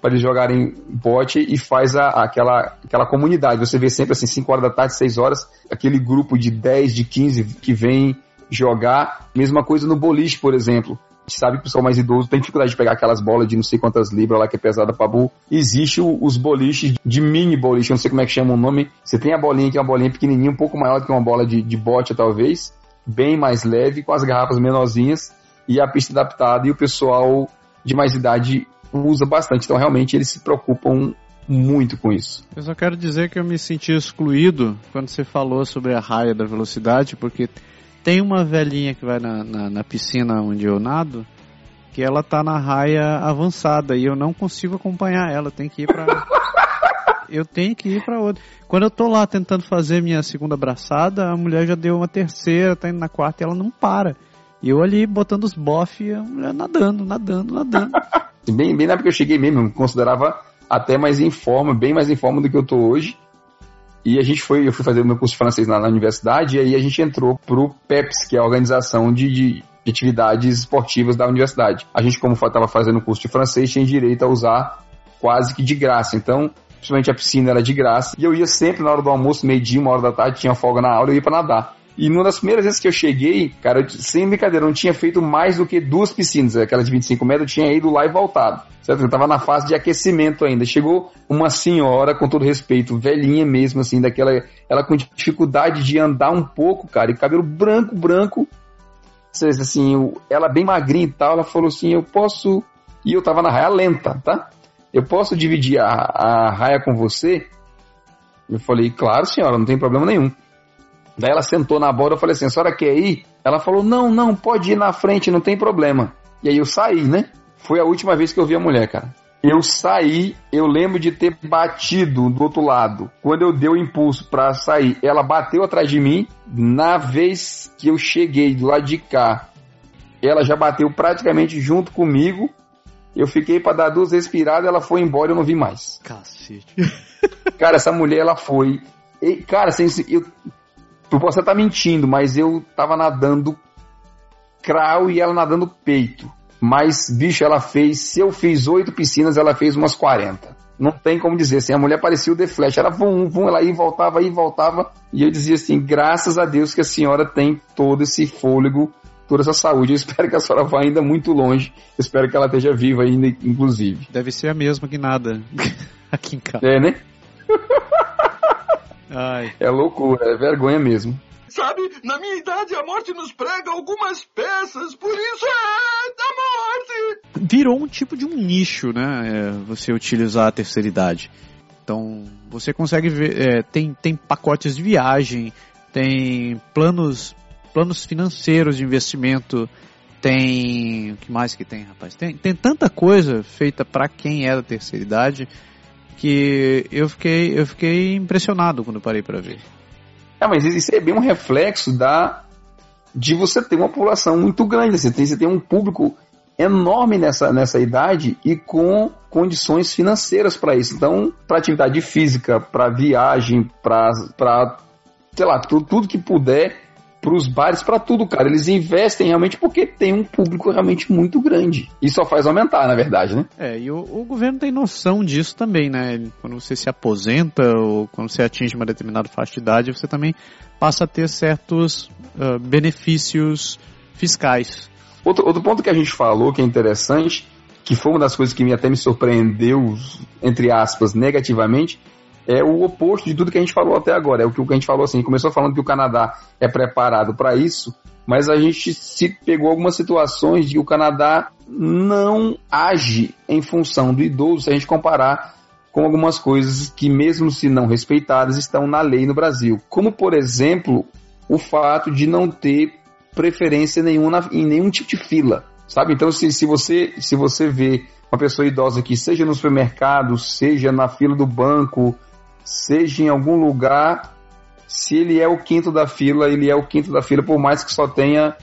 para eles jogarem bote e faz a, aquela, aquela comunidade. Você vê sempre assim, 5 horas da tarde, 6 horas, aquele grupo de 10, de 15 que vem jogar. Mesma coisa no boliche, por exemplo. A gente sabe que o pessoal mais idoso tem dificuldade de pegar aquelas bolas de não sei quantas libras lá que é pesada pra bu. Existe os boliches de mini boliche, não sei como é que chama o nome. Você tem a bolinha que é uma bolinha pequenininha, um pouco maior do que uma bola de, de bote talvez, bem mais leve, com as garrafas menorzinhas e a pista adaptada e o pessoal de mais idade usa bastante. Então, realmente, eles se preocupam muito com isso. Eu só quero dizer que eu me senti excluído quando você falou sobre a raia da velocidade, porque tem uma velhinha que vai na, na, na piscina onde eu nado, que ela tá na raia avançada e eu não consigo acompanhar ela, tem que ir pra. eu tenho que ir para outra. Quando eu tô lá tentando fazer minha segunda abraçada, a mulher já deu uma terceira, tá indo na quarta e ela não para. E eu ali botando os bof, a mulher nadando, nadando, nadando. Bem, bem na época que eu cheguei mesmo, eu me considerava até mais em forma, bem mais em forma do que eu tô hoje. E a gente foi, eu fui fazer meu curso de francês na, na universidade, e aí a gente entrou pro PEPS, que é a organização de, de, de atividades esportivas da universidade. A gente, como estava fazendo o curso de francês, tinha direito a usar quase que de graça. Então, principalmente a piscina era de graça. E eu ia sempre na hora do almoço, meio-dia, uma hora da tarde, tinha folga na aula, eu ia para nadar. E numa das primeiras vezes que eu cheguei, cara, eu, sem brincadeira, não tinha feito mais do que duas piscinas, aquela de 25 metros, eu tinha ido lá e voltado. Certo? Eu tava na fase de aquecimento ainda. Chegou uma senhora, com todo respeito, velhinha mesmo, assim, daquela. Ela com dificuldade de andar um pouco, cara, e cabelo branco, branco. Assim, ela bem magrinha e tal, ela falou assim: eu posso. E eu tava na raia lenta, tá? Eu posso dividir a, a raia com você? Eu falei, claro, senhora, não tem problema nenhum. Daí ela sentou na borda, eu falei assim, a senhora quer ir? Ela falou, não, não, pode ir na frente, não tem problema. E aí eu saí, né? Foi a última vez que eu vi a mulher, cara. Eu saí, eu lembro de ter batido do outro lado. Quando eu dei o impulso para sair, ela bateu atrás de mim. Na vez que eu cheguei do lado de cá, ela já bateu praticamente junto comigo. Eu fiquei para dar duas respiradas, ela foi embora e eu não vi mais. Cacete. Cara, essa mulher, ela foi. E, cara, assim, eu, Tu possa estar tá mentindo, mas eu tava nadando crau e ela nadando peito. Mas, bicho, ela fez. Se eu fiz oito piscinas, ela fez umas 40. Não tem como dizer assim. A mulher parecia o The Flash. Era vum, vum, ela ia, voltava, ia, voltava. E eu dizia assim: graças a Deus que a senhora tem todo esse fôlego, toda essa saúde. Eu espero que a senhora vá ainda muito longe. Eu espero que ela esteja viva ainda, inclusive. Deve ser a mesma que nada aqui em casa. É, né? Ai. É loucura, é vergonha mesmo. Sabe, na minha idade a morte nos prega algumas peças, por isso é da morte. Virou um tipo de um nicho, né? É, você utilizar a terceira idade. Então, você consegue ver, é, tem, tem pacotes de viagem, tem planos, planos financeiros de investimento, tem. O que mais que tem, rapaz? Tem, tem tanta coisa feita para quem é da terceira idade que eu fiquei, eu fiquei impressionado quando parei para ver. É, mas isso é bem um reflexo da de você ter uma população muito grande. Você tem, você tem um público enorme nessa, nessa idade e com condições financeiras para isso. Então, para atividade física, para viagem, para, sei lá, tudo, tudo que puder para os bares, para tudo, cara. Eles investem realmente porque tem um público realmente muito grande. E só faz aumentar, na verdade, né? É, e o, o, governo tem noção disso também, né? Quando você se aposenta ou quando você atinge uma determinada faixa de idade, você também passa a ter certos uh, benefícios fiscais. Outro, outro ponto que a gente falou que é interessante, que foi uma das coisas que me, até me surpreendeu, entre aspas, negativamente, é o oposto de tudo que a gente falou até agora. É o que a gente falou assim, começou falando que o Canadá é preparado para isso, mas a gente se pegou algumas situações de que o Canadá não age em função do idoso se a gente comparar com algumas coisas que, mesmo se não respeitadas, estão na lei no Brasil. Como, por exemplo, o fato de não ter preferência nenhuma em nenhum tipo de fila. Sabe? Então, se, se, você, se você vê uma pessoa idosa que seja no supermercado, seja na fila do banco, seja em algum lugar, se ele é o quinto da fila, ele é o quinto da fila, por mais que só tenha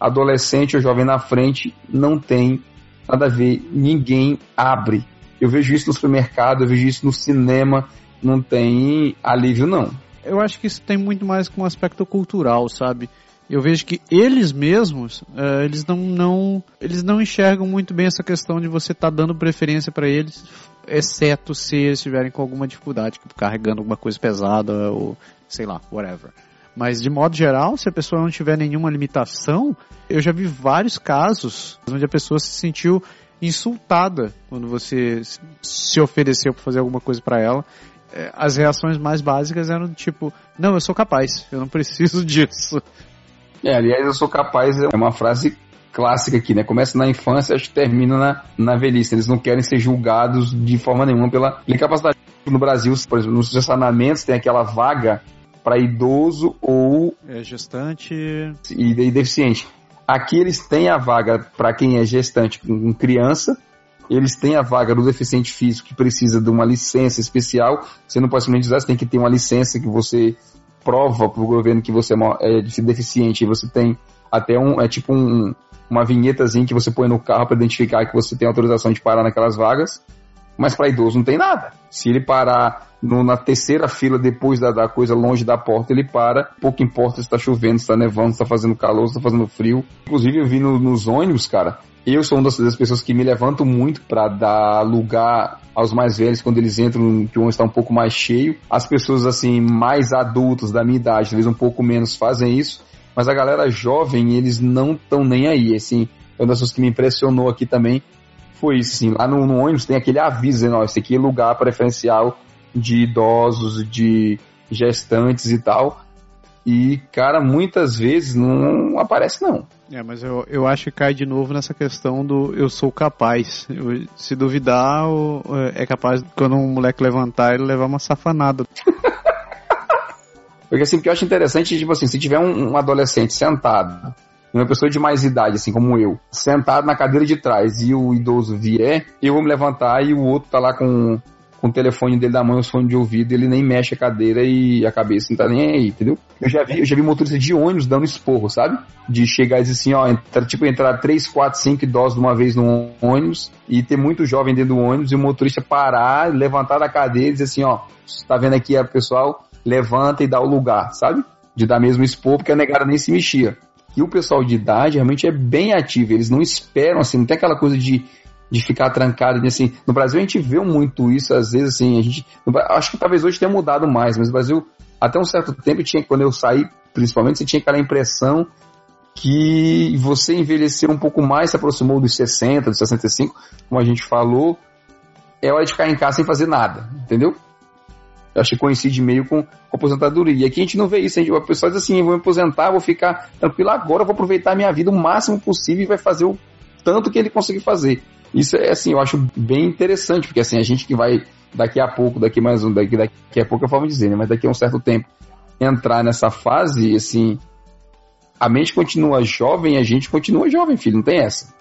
adolescente ou jovem na frente, não tem nada a ver, ninguém abre. Eu vejo isso no supermercado, eu vejo isso no cinema, não tem alívio não. Eu acho que isso tem muito mais com um aspecto cultural, sabe? Eu vejo que eles mesmos, uh, eles não, não, eles não enxergam muito bem essa questão de você estar tá dando preferência para eles, exceto se eles estiverem com alguma dificuldade, tipo, carregando alguma coisa pesada ou sei lá, whatever. Mas de modo geral, se a pessoa não tiver nenhuma limitação, eu já vi vários casos onde a pessoa se sentiu insultada quando você se ofereceu para fazer alguma coisa para ela. É, as reações mais básicas eram tipo: Não, eu sou capaz, eu não preciso disso. É, aliás, eu sou capaz é uma frase clássica aqui, né? Começa na infância, acho que termina na, na velhice. Eles não querem ser julgados de forma nenhuma pela incapacidade. No Brasil, por exemplo, nos estacionamentos tem aquela vaga para idoso ou é, gestante e, e deficiente. Aqui eles têm a vaga para quem é gestante com criança, eles têm a vaga do deficiente físico que precisa de uma licença especial. Você não pode simplesmente usar, você tem que ter uma licença que você prova para o governo que você é, é deficiente. E você tem até um, é tipo um, uma vinhetazinha que você põe no carro para identificar que você tem autorização de parar naquelas vagas. Mas para idoso não tem nada. Se ele parar no, na terceira fila depois da, da, coisa longe da porta, ele para. Pouco importa se está chovendo, se está nevando, se está fazendo calor, se está fazendo frio. Inclusive, eu vi no, nos ônibus, cara. Eu sou uma das, pessoas que me levanto muito para dar lugar aos mais velhos quando eles entram, que o ônibus está um pouco mais cheio. As pessoas, assim, mais adultas da minha idade, talvez um pouco menos, fazem isso. Mas a galera jovem, eles não estão nem aí. Assim, uma das coisas que me impressionou aqui também foi isso. Assim, lá no, no ônibus tem aquele aviso, né? Esse aqui é lugar preferencial de idosos, de gestantes e tal. E, cara, muitas vezes não aparece, não. É, mas eu, eu acho que cai de novo nessa questão do eu sou capaz. Eu, se duvidar, eu, é capaz, quando um moleque levantar, ele levar uma safanada. Porque assim, o que eu acho interessante, tipo assim, se tiver um, um adolescente sentado, uma pessoa de mais idade, assim como eu, sentado na cadeira de trás e o idoso vier, eu vou me levantar e o outro tá lá com com o telefone dele da mão, os fones de ouvido, ele nem mexe a cadeira e a cabeça não tá nem aí, entendeu? Eu já vi, eu já vi motorista de ônibus dando esporro, sabe? De chegar e dizer assim, ó, entrar, tipo, entrar 3, 4, 5 idosos de uma vez no ônibus e ter muito jovem dentro do ônibus e o motorista parar, levantar da cadeira e dizer assim, ó, tá vendo aqui a pessoal, levanta e dá o lugar, sabe? De dar mesmo esporro, porque a negada nem se mexia. E o pessoal de idade realmente é bem ativo, eles não esperam, assim, não tem aquela coisa de de ficar trancado. Assim, no Brasil a gente vê muito isso, às vezes, assim, a gente. Acho que talvez hoje tenha mudado mais, mas no Brasil, até um certo tempo, tinha, quando eu saí, principalmente, você tinha aquela impressão que você envelheceu um pouco mais, se aproximou dos 60, dos 65, como a gente falou, é hora de ficar em casa sem fazer nada, entendeu? Eu acho que coincide meio com, com aposentadoria. E aqui a gente não vê isso. A, gente, a pessoa diz assim: vou me aposentar, vou ficar tranquilo agora, vou aproveitar a minha vida o máximo possível e vai fazer o tanto que ele conseguir fazer. Isso é assim, eu acho bem interessante, porque assim, a gente que vai daqui a pouco, daqui mais um, daqui, daqui a pouco é forma de dizer, né? Mas daqui a um certo tempo entrar nessa fase, assim, a mente continua jovem, a gente continua jovem, filho, não tem essa.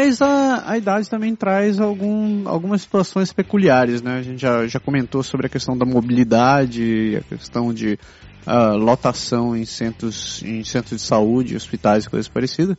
Mas a, a idade também traz algum, algumas situações peculiares, né? A gente já, já comentou sobre a questão da mobilidade, a questão de uh, lotação em centros, em centros de saúde, hospitais e coisas parecidas.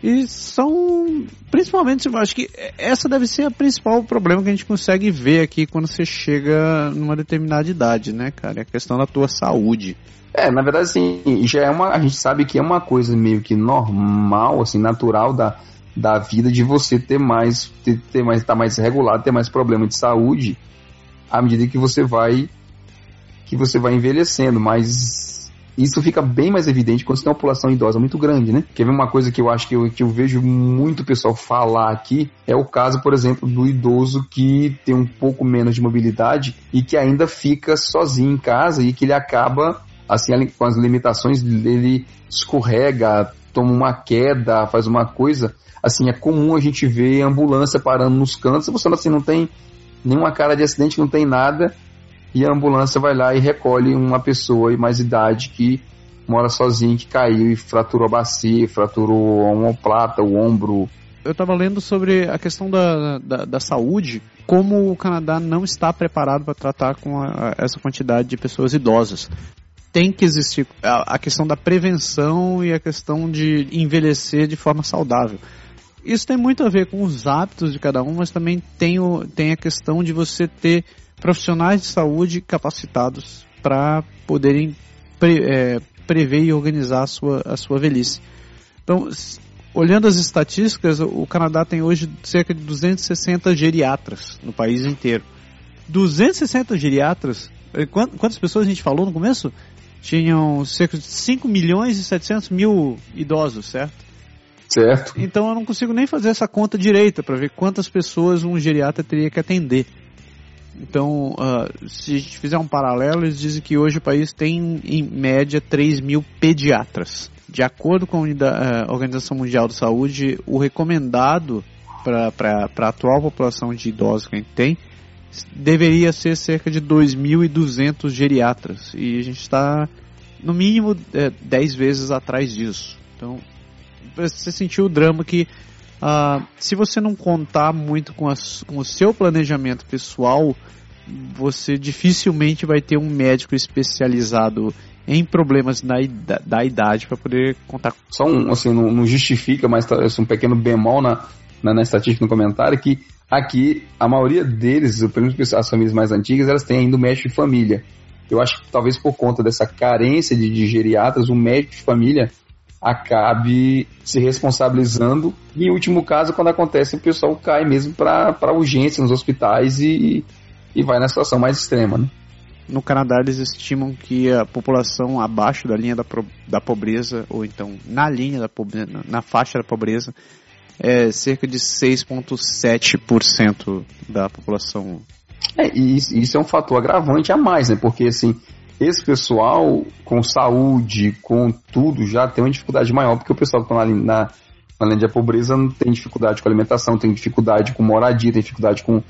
E são, principalmente, eu acho que essa deve ser o principal problema que a gente consegue ver aqui quando você chega numa determinada idade, né, cara? É a questão da tua saúde. É, na verdade, assim, já é uma, a gente sabe que é uma coisa meio que normal, assim, natural da, da vida de você ter mais, ter, ter mais, estar tá mais regulado, ter mais problema de saúde à medida que você vai que você vai envelhecendo, mas isso fica bem mais evidente quando você tem uma população idosa muito grande, né? Quer ver uma coisa que eu acho que eu, que eu vejo muito pessoal falar aqui? É o caso, por exemplo, do idoso que tem um pouco menos de mobilidade e que ainda fica sozinho em casa e que ele acaba, assim, com as limitações, ele escorrega, toma uma queda, faz uma coisa. Assim, é comum a gente ver ambulância parando nos cantos, você assim, não tem nenhuma cara de acidente, não tem nada, e a ambulância vai lá e recolhe uma pessoa de mais idade que mora sozinha, que caiu e fraturou a bacia, fraturou a omoplata, o ombro. Eu estava lendo sobre a questão da, da, da, saúde, como o Canadá não está preparado para tratar com a, essa quantidade de pessoas idosas. Tem que existir a, questão da prevenção e a questão de envelhecer de forma saudável. Isso tem muito a ver com os hábitos de cada um, mas também tem, o, tem a questão de você ter profissionais de saúde capacitados para poderem pre, é, prever e organizar a sua, a sua velhice. Então, olhando as estatísticas, o Canadá tem hoje cerca de 260 geriatras no país inteiro. 260 geriatras? É, quantas pessoas a gente falou no começo? Tinham cerca de 5 milhões e 700 mil idosos, certo? Certo. Então eu não consigo nem fazer essa conta direita para ver quantas pessoas um geriatra teria que atender. Então, uh, se a gente fizer um paralelo, eles dizem que hoje o país tem, em média, 3 mil pediatras. De acordo com a uh, Organização Mundial de Saúde, o recomendado para a atual população de idosos que a gente tem deveria ser cerca de 2.200 geriatras. E a gente está, no mínimo, é, 10 vezes atrás disso. Então, você sentiu o drama que Uh, se você não contar muito com, as, com o seu planejamento pessoal, você dificilmente vai ter um médico especializado em problemas da, da idade para poder contar. Só um, assim, não, não justifica, mas tá, assim, um pequeno bemol na, na, na estatística no comentário que aqui a maioria deles, pelo menos as famílias mais antigas, elas têm ainda o médico de família. Eu acho que talvez por conta dessa carência de, de geriatras, o médico de família acabe se responsabilizando. E em último caso, quando acontece, o pessoal cai mesmo para urgência nos hospitais e, e vai na situação mais extrema. Né? No Canadá, eles estimam que a população abaixo da linha da, da pobreza, ou então na linha da pobreza, na faixa da pobreza, é cerca de 6,7% da população. É, e isso é um fator agravante a mais, né? Porque assim, esse pessoal com saúde, com tudo, já tem uma dificuldade maior, porque o pessoal que está na, na, na linha de pobreza não tem dificuldade com alimentação, tem dificuldade com moradia, tem dificuldade com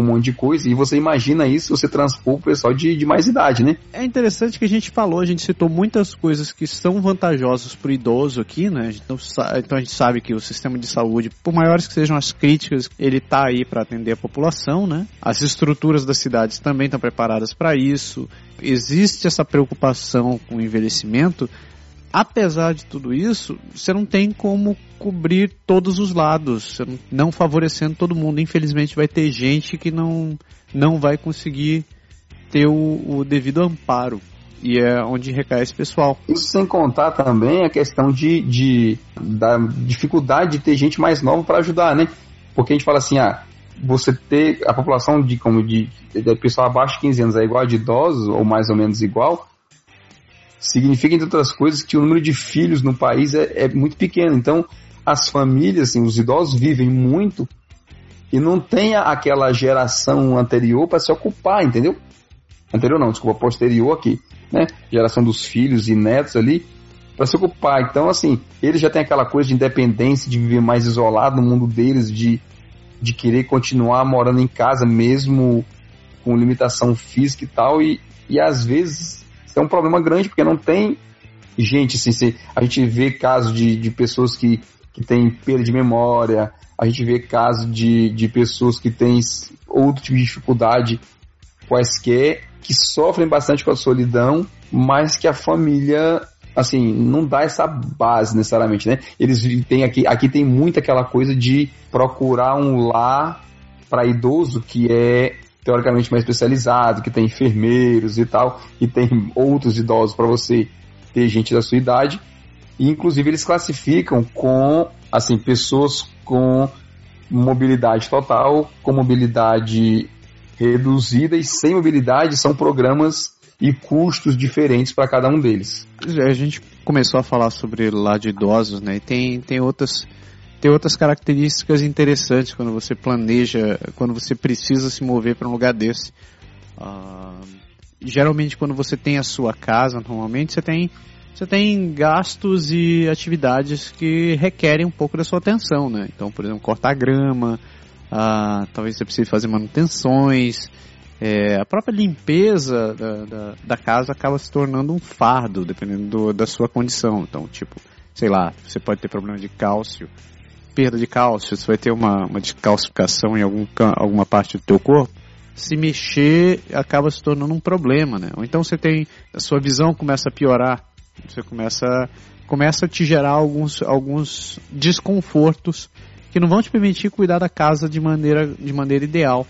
um monte de coisa. E você imagina isso, você transpor o pessoal de, de mais idade, né? É interessante que a gente falou, a gente citou muitas coisas que são vantajosas para o idoso aqui, né? Então, então a gente sabe que o sistema de saúde, por maiores que sejam as críticas, ele está aí para atender a população, né? As estruturas das cidades também estão preparadas para isso. Existe essa preocupação com o envelhecimento, apesar de tudo isso, você não tem como cobrir todos os lados, não favorecendo todo mundo. Infelizmente vai ter gente que não, não vai conseguir ter o, o devido amparo. E é onde recai esse pessoal. Isso sem contar também a questão de, de da dificuldade de ter gente mais nova para ajudar, né? Porque a gente fala assim, ah, você ter a população de como de, de pessoal abaixo de 15 anos é igual a de idosos, ou mais ou menos igual, significa, entre outras coisas, que o número de filhos no país é, é muito pequeno. Então, as famílias, assim, os idosos vivem muito e não tem aquela geração anterior para se ocupar, entendeu? Anterior não, desculpa, posterior aqui, né? Geração dos filhos e netos ali para se ocupar. Então, assim, eles já têm aquela coisa de independência, de viver mais isolado no mundo deles, de, de querer continuar morando em casa mesmo com limitação física e tal, e, e às vezes é um problema grande, porque não tem gente, assim, se, a gente vê casos de, de pessoas que, que têm perda de memória, a gente vê casos de, de pessoas que têm outro tipo de dificuldade quaisquer, que sofrem bastante com a solidão, mas que a família assim, não dá essa base necessariamente, né? Eles têm aqui, aqui tem muito aquela coisa de procurar um lar para idoso que é teoricamente mais especializado, que tem enfermeiros e tal, e tem outros idosos para você ter gente da sua idade. E, inclusive eles classificam com assim pessoas com mobilidade total, com mobilidade reduzida e sem mobilidade são programas e custos diferentes para cada um deles. A gente começou a falar sobre lá de idosos, né? E tem, tem outras tem outras características interessantes quando você planeja, quando você precisa se mover para um lugar desse. Uh, geralmente quando você tem a sua casa, normalmente você tem você tem gastos e atividades que requerem um pouco da sua atenção, né? Então, por exemplo, cortar grama, uh, talvez você precise fazer manutenções, é, a própria limpeza da, da, da, casa acaba se tornando um fardo, dependendo do, da sua condição. Então, tipo, sei lá, você pode ter problema de cálcio, perda de cálcio, você vai ter uma, uma descalcificação em algum, alguma parte do teu corpo, se mexer acaba se tornando um problema, né? Ou então você tem, a sua visão começa a piorar, você começa, começa a te gerar alguns, alguns desconfortos que não vão te permitir cuidar da casa de maneira, de maneira ideal.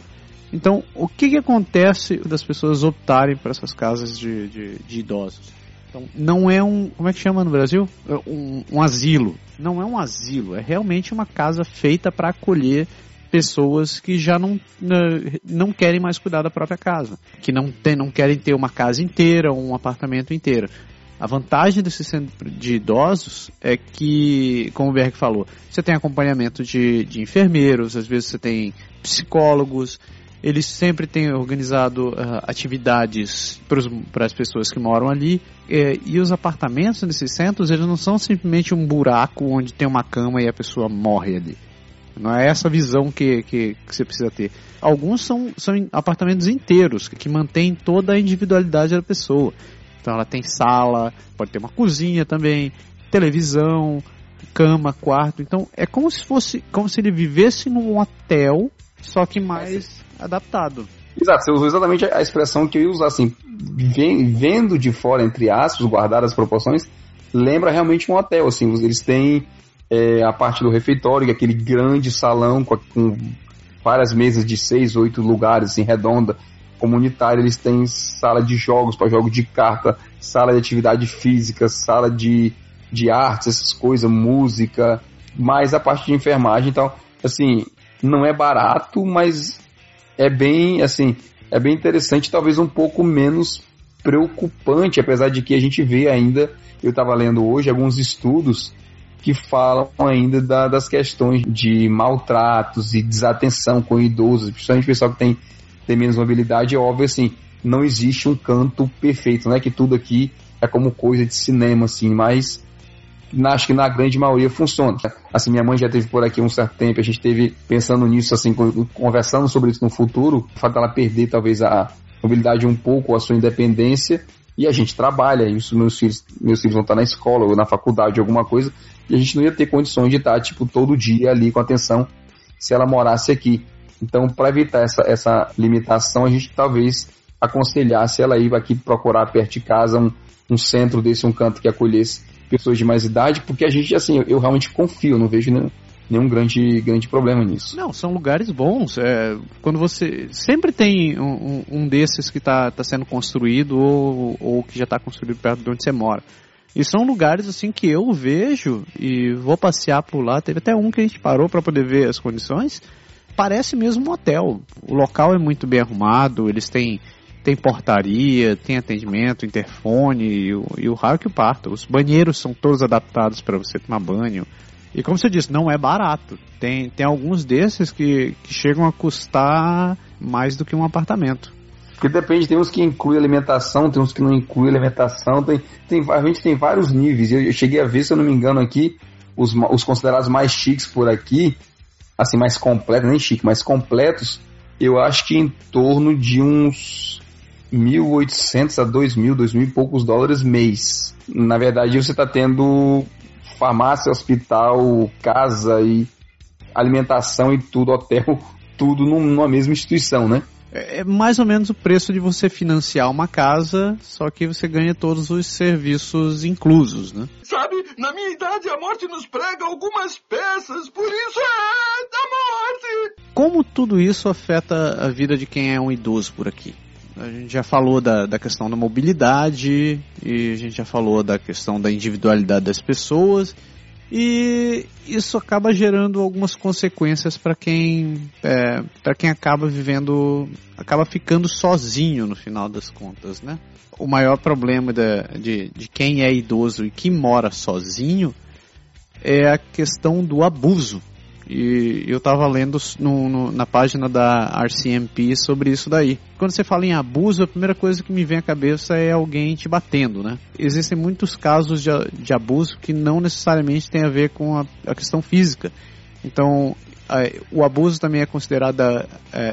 Então, o que, que acontece das pessoas optarem por essas casas de, de, de idosos? Então, não é um. Como é que chama no Brasil? É um, um asilo. Não é um asilo, é realmente uma casa feita para acolher pessoas que já não, não querem mais cuidar da própria casa, que não, tem, não querem ter uma casa inteira ou um apartamento inteiro. A vantagem desse centro de idosos é que, como o Berg falou, você tem acompanhamento de, de enfermeiros, às vezes você tem psicólogos, eles sempre têm organizado uh, atividades para as pessoas que moram ali. Eh, e os apartamentos nesses centros, eles não são simplesmente um buraco onde tem uma cama e a pessoa morre ali. Não é essa visão que, que, que você precisa ter. Alguns são, são apartamentos inteiros, que mantêm toda a individualidade da pessoa. Então ela tem sala, pode ter uma cozinha também, televisão, cama, quarto. Então é como se fosse, como se ele vivesse num hotel, só que mais adaptado. Exato, você usou exatamente a expressão que eu ia usar, assim, vendo de fora, entre aspas, guardar as proporções, lembra realmente um hotel, assim, eles têm é, a parte do refeitório, é aquele grande salão com, com várias mesas de seis, oito lugares, assim, redonda, comunitária, eles têm sala de jogos para jogo de carta, sala de atividade física, sala de, de artes, essas coisas, música, mais a parte de enfermagem, então, assim, não é barato, mas é bem, assim, é bem interessante, talvez um pouco menos preocupante, apesar de que a gente vê ainda, eu estava lendo hoje alguns estudos que falam ainda da, das questões de maltratos e desatenção com idosos, principalmente pessoal que tem, tem menos mobilidade, é óbvio assim, não existe um canto perfeito, não é que tudo aqui é como coisa de cinema, assim, mas acho que na grande maioria funciona. Assim, minha mãe já teve por aqui um certo tempo, a gente teve pensando nisso, assim, conversando sobre isso no futuro, o fato dela perder talvez a mobilidade um pouco, a sua independência, e a gente trabalha, isso meus filhos, meus filhos vão estar na escola ou na faculdade, alguma coisa, e a gente não ia ter condições de estar, tipo, todo dia ali com atenção se ela morasse aqui. Então, para evitar essa, essa limitação, a gente talvez aconselhasse ela ir aqui procurar perto de casa um, um centro desse, um canto que acolhesse pessoas de mais idade, porque a gente, assim, eu realmente confio, não vejo nenhum, nenhum grande, grande problema nisso. Não, são lugares bons. É, quando você. Sempre tem um, um desses que está tá sendo construído ou, ou que já está construído perto de onde você mora. E são lugares assim que eu vejo e vou passear por lá. Teve até um que a gente parou para poder ver as condições. Parece mesmo um hotel. O local é muito bem arrumado, eles têm tem portaria, tem atendimento, interfone e o, e o raio que parta. Os banheiros são todos adaptados para você tomar banho. E como você disse, não é barato. Tem, tem alguns desses que, que chegam a custar mais do que um apartamento. Porque depende, tem uns que inclui alimentação, tem uns que não inclui alimentação, tem, tem, a gente tem vários níveis. Eu, eu cheguei a ver, se eu não me engano, aqui, os, os considerados mais chiques por aqui, assim, mais completos, nem chique, mais completos, eu acho que em torno de uns 1.800 a 2.000, 2.000 e poucos dólares mês. Na verdade, você está tendo farmácia, hospital, casa e alimentação e tudo, hotel, tudo numa mesma instituição, né? É, é mais ou menos o preço de você financiar uma casa, só que você ganha todos os serviços inclusos, né? Sabe, na minha idade a morte nos prega algumas peças, por isso é da morte! Como tudo isso afeta a vida de quem é um idoso por aqui? A gente já falou da, da questão da mobilidade e a gente já falou da questão da individualidade das pessoas E isso acaba gerando algumas consequências para quem é, para quem acaba vivendo, acaba ficando sozinho no final das contas, né? O maior problema de, de, de quem é idoso e que mora sozinho é a questão do abuso. E eu estava lendo no, no, na página da RCMP sobre isso daí. Quando você fala em abuso, a primeira coisa que me vem à cabeça é alguém te batendo, né? Existem muitos casos de, de abuso que não necessariamente tem a ver com a, a questão física. Então, o abuso também é considerado, é,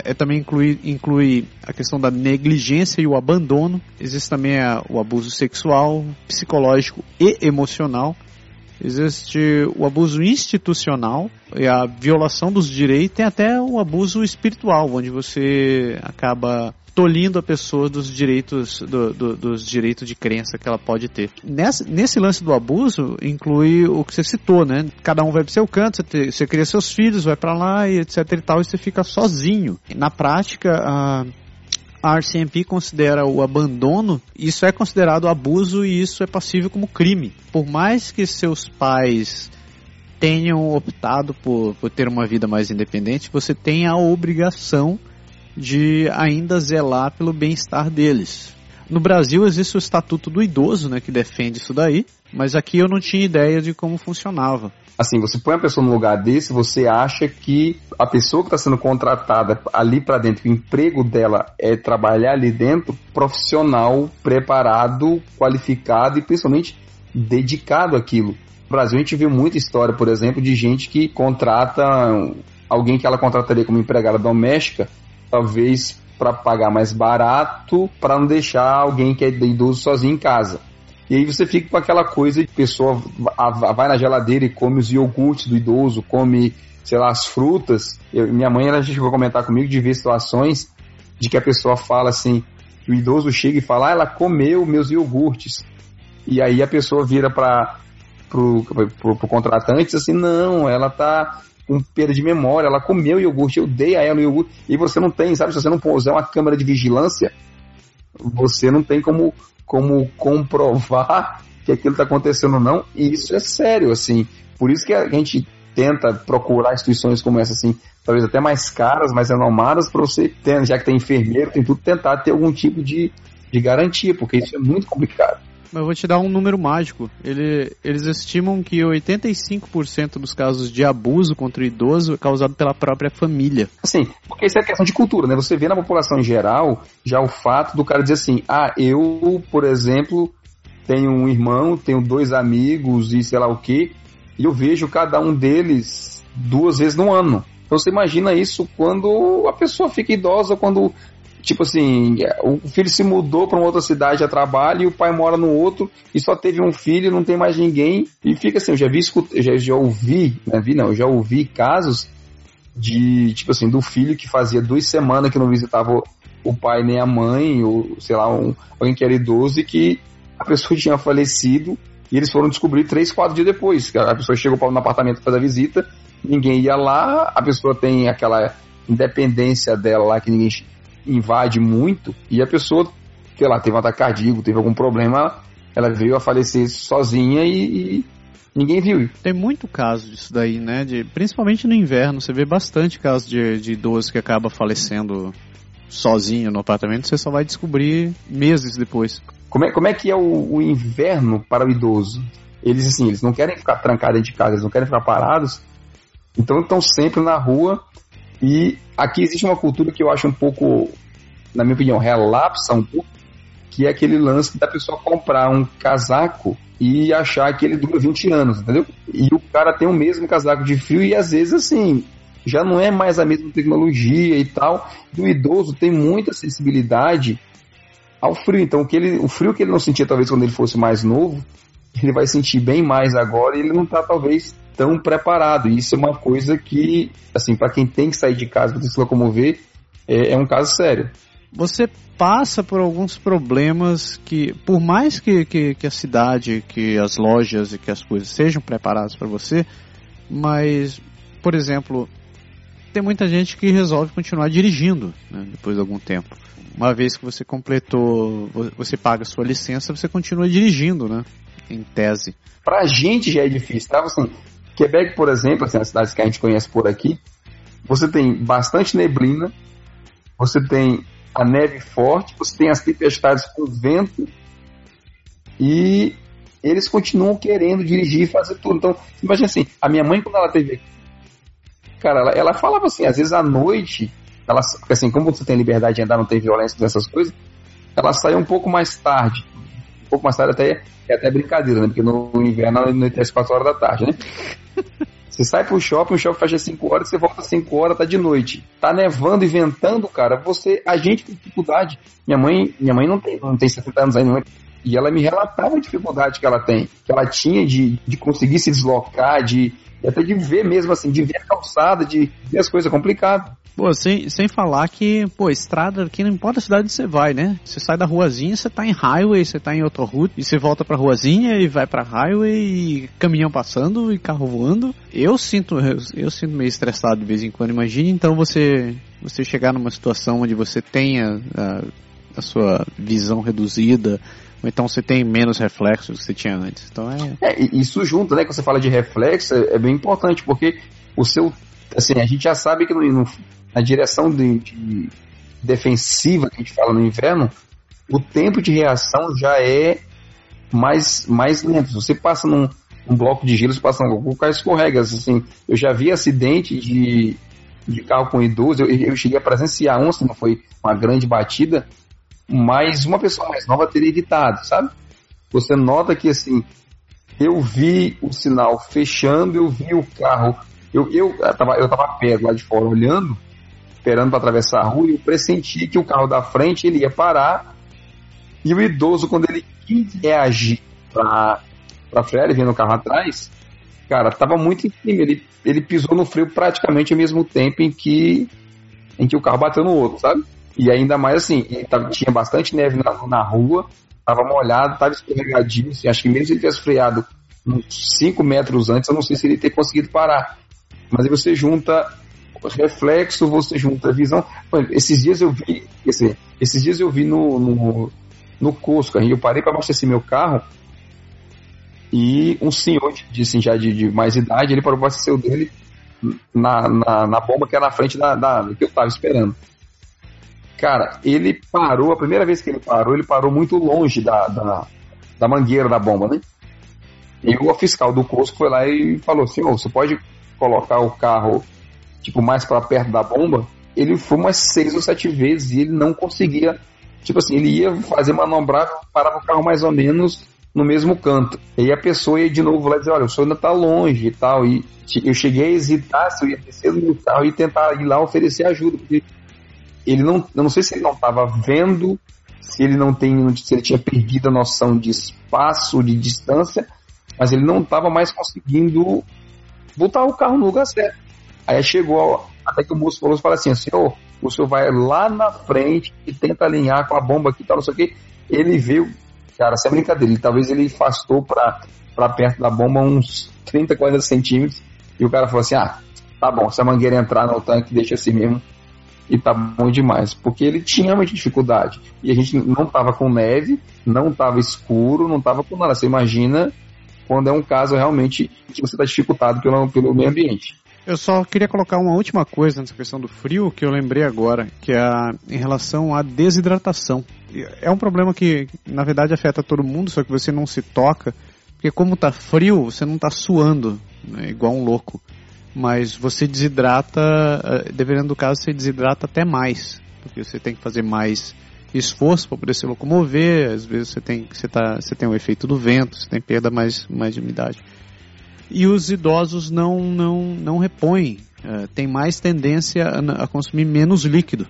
é, também inclui, inclui a questão da negligência e o abandono. Existe também a, o abuso sexual, psicológico e emocional. Existe o abuso institucional e a violação dos direitos, tem até o abuso espiritual, onde você acaba tolhindo a pessoa dos direitos do, do, dos direitos de crença que ela pode ter. Nesse, nesse lance do abuso inclui o que você citou, né? Cada um vai para seu canto, você, te, você cria seus filhos, vai para lá e etc e tal, e você fica sozinho. Na prática, a a RCMP considera o abandono, isso é considerado abuso e isso é passível como crime. Por mais que seus pais tenham optado por, por ter uma vida mais independente, você tem a obrigação de ainda zelar pelo bem-estar deles. No Brasil existe o Estatuto do Idoso, né, que defende isso daí, mas aqui eu não tinha ideia de como funcionava assim, você põe a pessoa no lugar desse, você acha que a pessoa que está sendo contratada ali para dentro, o emprego dela é trabalhar ali dentro, profissional, preparado, qualificado e principalmente dedicado àquilo. No Brasil a gente viu muita história, por exemplo, de gente que contrata alguém que ela contrataria como empregada doméstica, talvez para pagar mais barato, para não deixar alguém que é idoso sozinho em casa. E aí você fica com aquela coisa de pessoa vai na geladeira e come os iogurtes do idoso, come, sei lá, as frutas. Eu, minha mãe, ela chegou a comentar comigo de ver situações de que a pessoa fala assim, o idoso chega e fala, ah, ela comeu meus iogurtes. E aí a pessoa vira para pro, pro, pro contratante assim, não, ela tá com perda de memória, ela comeu iogurte, eu dei a ela o iogurte, e você não tem, sabe, se você não puser uma câmera de vigilância, você não tem como como comprovar que aquilo está acontecendo ou não, e isso é sério, assim. Por isso que a gente tenta procurar instituições como essa, assim, talvez até mais caras, mais renomadas, para você, ter, já que tem enfermeiro, tem tudo, tentar ter algum tipo de, de garantia, porque isso é muito complicado. Mas eu vou te dar um número mágico. Ele, eles estimam que 85% dos casos de abuso contra o idoso é causado pela própria família. Assim, porque isso é questão de cultura, né? Você vê na população em geral já o fato do cara dizer assim: ah, eu, por exemplo, tenho um irmão, tenho dois amigos e sei lá o que, e eu vejo cada um deles duas vezes no ano. Então você imagina isso quando a pessoa fica idosa, quando tipo assim, o filho se mudou para uma outra cidade a trabalho e o pai mora no outro e só teve um filho, não tem mais ninguém e fica assim, eu já vi, já, já ouvi, não vi não, já ouvi casos de, tipo assim, do filho que fazia duas semanas que não visitava o pai nem a mãe, ou sei lá, um, alguém que era idoso e que a pessoa tinha falecido e eles foram descobrir três, quatro dias depois. A pessoa chegou no apartamento fazer a visita, ninguém ia lá, a pessoa tem aquela independência dela lá que ninguém invade muito e a pessoa, sei lá, teve um ataque cardíaco, teve algum problema, ela veio a falecer sozinha e, e ninguém viu. Tem muito caso disso daí, né? De, principalmente no inverno, você vê bastante casos de, de idoso que acaba falecendo sozinho no apartamento, você só vai descobrir meses depois. Como é, como é que é o, o inverno para o idoso? Eles, assim, eles não querem ficar trancados dentro de casa, eles não querem ficar parados, então estão sempre na rua e aqui existe uma cultura que eu acho um pouco, na minha opinião, relapsa um pouco, que é aquele lance da pessoa comprar um casaco e achar que ele dura 20 anos, entendeu? E o cara tem o mesmo casaco de frio e às vezes assim, já não é mais a mesma tecnologia e tal. E o idoso tem muita sensibilidade ao frio. Então, o, que ele, o frio que ele não sentia talvez quando ele fosse mais novo, ele vai sentir bem mais agora e ele não está talvez tão preparado. E isso é uma coisa que, assim, para quem tem que sair de casa para se locomover, é, é um caso sério você passa por alguns problemas que, por mais que, que, que, a cidade, que as lojas e que as coisas sejam preparadas para você, mas, por exemplo, tem muita gente que resolve continuar dirigindo né, depois de algum tempo. Uma vez que você completou, você paga sua licença, você continua dirigindo, né? em tese. Pra gente já é difícil, tá? Assim, Quebec, por exemplo, assim, as cidades que a gente conhece por aqui, você tem bastante neblina, você tem a neve forte, você tem as tempestades com vento e eles continuam querendo dirigir e fazer tudo. Então, imagina assim, a minha mãe quando ela teve cara, ela, ela falava assim, às vezes à noite, ela, assim, como você tem liberdade de andar, não tem violência dessas coisas, ela saía um pouco mais tarde. Pouco mais tarde até é até brincadeira, né? Porque no inverno não anoitece 4 horas da tarde, né? Você sai pro shopping, o shopping fecha 5 horas, você volta 5 horas, tá de noite. Tá nevando e ventando, cara, você. A gente tem dificuldade. Minha mãe, minha mãe não tem, não tem 70 anos ainda, e ela me relatava a dificuldade que ela tem, que ela tinha de, de conseguir se deslocar, de até de ver mesmo assim, de ver a calçada, de ver as coisas complicadas. Pô, sem, sem falar que, pô, estrada aqui não importa a cidade onde você vai, né? Você sai da ruazinha, você tá em highway, você tá em outra e você volta pra ruazinha e vai pra highway, e caminhão passando e carro voando. Eu sinto, eu, eu sinto meio estressado de vez em quando. Imagine então você, você chegar numa situação onde você tenha a, a sua visão reduzida, ou então você tem menos reflexos que você tinha antes. Então é. é isso junto, né? Quando você fala de reflexo, é, é bem importante, porque o seu. Assim, a gente já sabe que no, no na direção de, de defensiva que a gente fala no inverno, o tempo de reação já é mais, mais lento. Você passa num um bloco de gelo, você passa o carro escorrega. Assim, eu já vi acidente de, de carro com idoso, eu, eu cheguei a presenciar um, assim, não foi uma grande batida, mas uma pessoa mais nova teria evitado, sabe? Você nota que assim, eu vi o sinal fechando, eu vi o carro, eu, eu, eu, tava, eu tava perto lá de fora olhando, esperando para atravessar a rua, e eu pressenti que o carro da frente ele ia parar, e o idoso, quando ele reagir para frear, ele vinha no carro atrás, cara, tava muito em cima, ele, ele pisou no freio praticamente ao mesmo tempo em que, em que o carro bateu no outro, sabe? E ainda mais assim, tava, tinha bastante neve na, na rua, tava molhado, tava escorregadinho, assim, acho que mesmo se ele tivesse freado uns 5 metros antes, eu não sei se ele teria conseguido parar. Mas aí você junta reflexo, você junta visão. Esses dias eu vi, esse, esses dias eu vi no, no, no Cusco, eu parei para abastecer meu carro e um senhor disse já de, de mais idade, ele parou para abastecer o dele na, na, na, bomba que era na frente da, da que eu tava esperando. Cara, ele parou, a primeira vez que ele parou, ele parou muito longe da, da, da mangueira da bomba, né? E o fiscal do Cusco foi lá e falou assim: você pode colocar o carro tipo mais para perto da bomba? Ele foi umas seis ou sete vezes e ele não conseguia. Tipo assim, ele ia fazer manobrar, parava o carro mais ou menos no mesmo canto. E a pessoa ia de novo lá dizer: Olha, o senhor ainda tá longe e tal. E eu cheguei a hesitar se eu ia descer do carro e tentar ir lá oferecer ajuda, porque ele não, eu não sei se ele não estava vendo, se ele não tem, se ele tinha perdido a noção de espaço, de distância, mas ele não estava mais conseguindo botar o carro no lugar certo. Aí chegou, até que o moço falou, falou assim, senhor, o senhor vai lá na frente e tenta alinhar com a bomba aqui, tal, não sei o que. Ele veio, cara, sem brincadeira, ele, talvez ele afastou para perto da bomba uns 30, 40 centímetros, e o cara falou assim, ah, tá bom, se a mangueira entrar no tanque, deixa assim mesmo, e tá bom demais, porque ele tinha muita dificuldade. E a gente não tava com neve, não tava escuro, não tava com nada. Você imagina quando é um caso realmente que você está dificultado pelo, pelo meio ambiente. Eu só queria colocar uma última coisa nessa questão do frio que eu lembrei agora, que é em relação à desidratação. É um problema que, na verdade, afeta todo mundo, só que você não se toca, porque como tá frio, você não tá suando, né, igual um louco mas você desidrata, eh, dependendo do caso, você desidrata até mais, porque você tem que fazer mais esforço para poder se locomover, às vezes você tem, você, tá, você tem o efeito do vento, você tem perda mais, mais de umidade. E os idosos não, não, não repõem, uh, tem mais tendência a consumir menos líquido.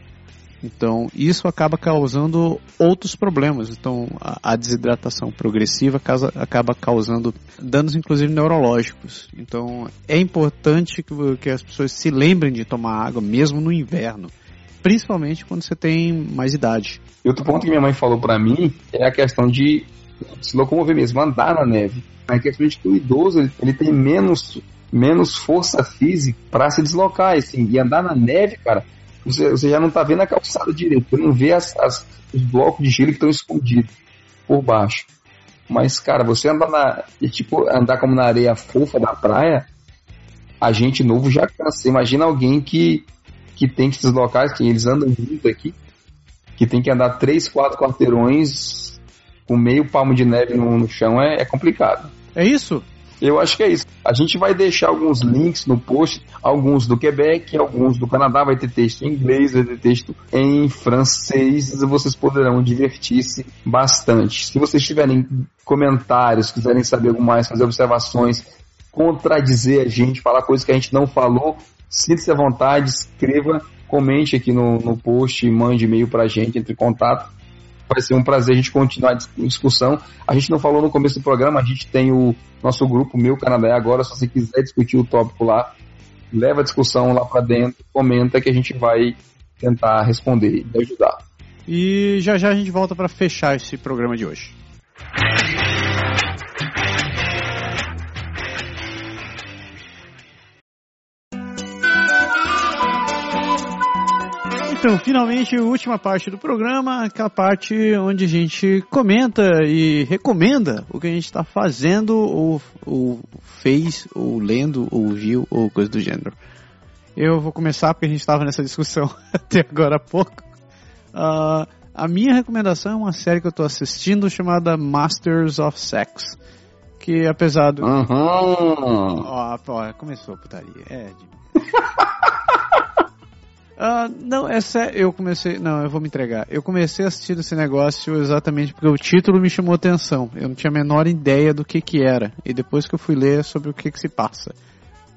Então, isso acaba causando outros problemas. Então, a, a desidratação progressiva causa, acaba causando danos, inclusive neurológicos. Então, é importante que, que as pessoas se lembrem de tomar água, mesmo no inverno principalmente quando você tem mais idade. E outro ponto que minha mãe falou para mim é a questão de se locomover mesmo, andar na neve. É a questão de que o idoso ele, ele tem menos, menos força física para se deslocar. Assim, e andar na neve, cara, você, você já não está vendo a calçada direito, você não vê as, as, os blocos de gelo que estão escondidos por baixo. Mas, cara, você andar na. Tipo, andar como na areia fofa da praia, a gente novo já cansa. Imagina alguém que, que tem que se deslocar, que eles andam muito aqui, que tem que andar 3, 4 quarteirões com meio palmo de neve no, no chão, é, é complicado. É isso? Eu acho que é isso. A gente vai deixar alguns links no post, alguns do Quebec, alguns do Canadá, vai ter texto em inglês, vai ter texto em francês, vocês poderão divertir-se bastante. Se vocês tiverem comentários, quiserem saber algo mais, fazer observações, contradizer a gente, falar coisas que a gente não falou, sinta-se à vontade, escreva, comente aqui no, no post, mande e-mail pra gente, entre em contato vai ser um prazer a gente continuar a discussão. A gente não falou no começo do programa, a gente tem o nosso grupo Meu Canadá Agora, se você quiser discutir o tópico lá, leva a discussão lá para dentro, comenta que a gente vai tentar responder e ajudar. E já já a gente volta para fechar esse programa de hoje. Então, finalmente, a última parte do programa, aquela parte onde a gente comenta e recomenda o que a gente está fazendo, ou, ou fez, ou lendo, ou viu, ou coisa do gênero. Eu vou começar porque a gente estava nessa discussão até agora há pouco. Uh, a minha recomendação é uma série que eu estou assistindo chamada Masters of Sex. Que apesar do. Uhum. Ó, ó, começou a putaria. É, de... Uh, não, essa eu comecei. Não, eu vou me entregar. Eu comecei a assistir esse negócio exatamente porque o título me chamou atenção. Eu não tinha a menor ideia do que que era. E depois que eu fui ler sobre o que que se passa.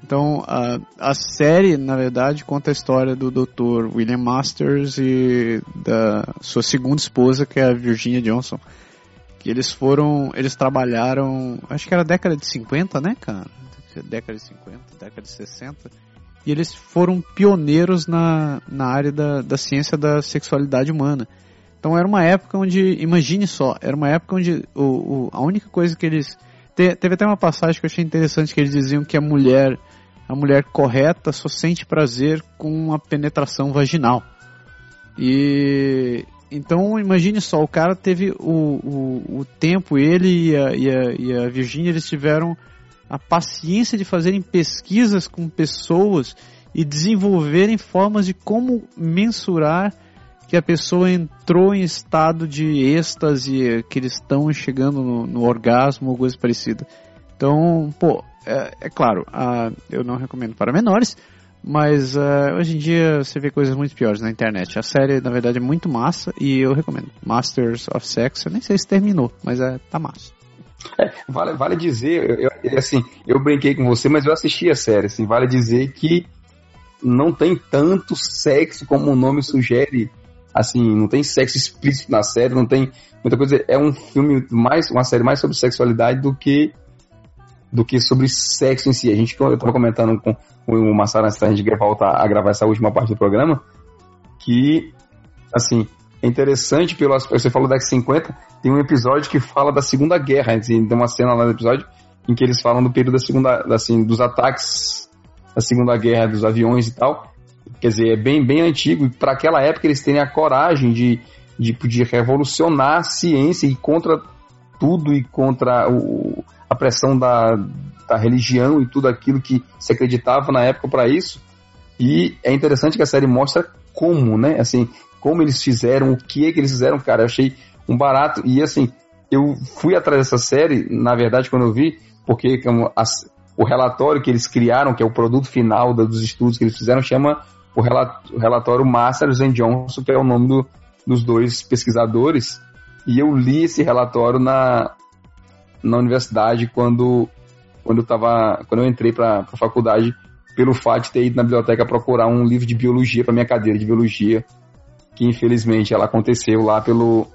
Então, uh, a série, na verdade, conta a história do Dr. William Masters e da sua segunda esposa, que é a Virginia Johnson. Que eles foram. Eles trabalharam. Acho que era década de 50, né, cara? Década de 50, década de 60 e eles foram pioneiros na, na área da, da ciência da sexualidade humana. Então era uma época onde, imagine só, era uma época onde o, o, a única coisa que eles. Te, teve até uma passagem que eu achei interessante que eles diziam que a mulher, a mulher correta só sente prazer com a penetração vaginal. E então imagine só, o cara teve o, o, o tempo, ele e a, e a, e a eles tiveram a paciência de fazerem pesquisas com pessoas e desenvolverem formas de como mensurar que a pessoa entrou em estado de êxtase, que eles estão chegando no, no orgasmo ou coisa parecida. Então, pô, é, é claro, eu não recomendo para menores, mas uh, hoje em dia você vê coisas muito piores na internet. A série, na verdade, é muito massa e eu recomendo. Masters of Sex, eu nem sei se terminou, mas é, tá massa. É, vale, vale dizer, eu, eu, assim, eu brinquei com você, mas eu assisti a série, assim, vale dizer que não tem tanto sexo como o nome sugere, assim, não tem sexo explícito na série, não tem muita coisa, é um filme mais, uma série mais sobre sexualidade do que do que sobre sexo em si. A gente, eu tava comentando com, com o Massaro antes da gente voltar a gravar essa última parte do programa, que, assim, é interessante pelo você falou da X50, tem um episódio que fala da Segunda Guerra, assim, tem uma cena lá no episódio em que eles falam do período da segunda, assim, dos ataques da Segunda Guerra, dos aviões e tal. Quer dizer, é bem, bem antigo e para aquela época eles têm a coragem de, de, de revolucionar a ciência e contra tudo e contra o, a pressão da, da religião e tudo aquilo que se acreditava na época para isso. E é interessante que a série mostra como, né? Assim, como eles fizeram, o que é que eles fizeram, cara. Eu achei um barato. E assim, eu fui atrás dessa série, na verdade, quando eu vi, porque o relatório que eles criaram, que é o produto final dos estudos que eles fizeram, chama o relatório Masters and Johnson, que é o nome do, dos dois pesquisadores. E eu li esse relatório na, na universidade quando, quando, eu, tava, quando eu entrei para a faculdade, pelo fato de ter ido na biblioteca procurar um livro de biologia para minha cadeira de biologia que infelizmente ela aconteceu lá pelo,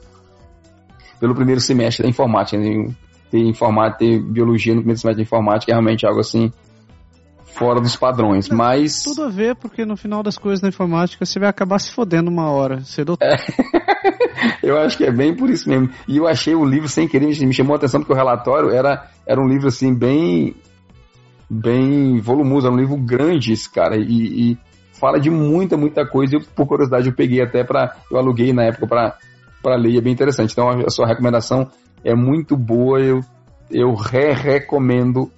pelo primeiro semestre da informática. Né? Ter informática, ter biologia no primeiro semestre da informática é realmente algo assim fora dos padrões, mas... Tudo a ver, porque no final das coisas da informática você vai acabar se fodendo uma hora, cedo é. Eu acho que é bem por isso mesmo. E eu achei o livro sem querer, me chamou a atenção porque o relatório era, era um livro assim bem bem volumoso, era um livro grande esse cara, e, e fala de muita, muita coisa. E por curiosidade, eu peguei até para. Eu aluguei na época para ler, é bem interessante. Então, a sua recomendação é muito boa, eu, eu re-recomendo.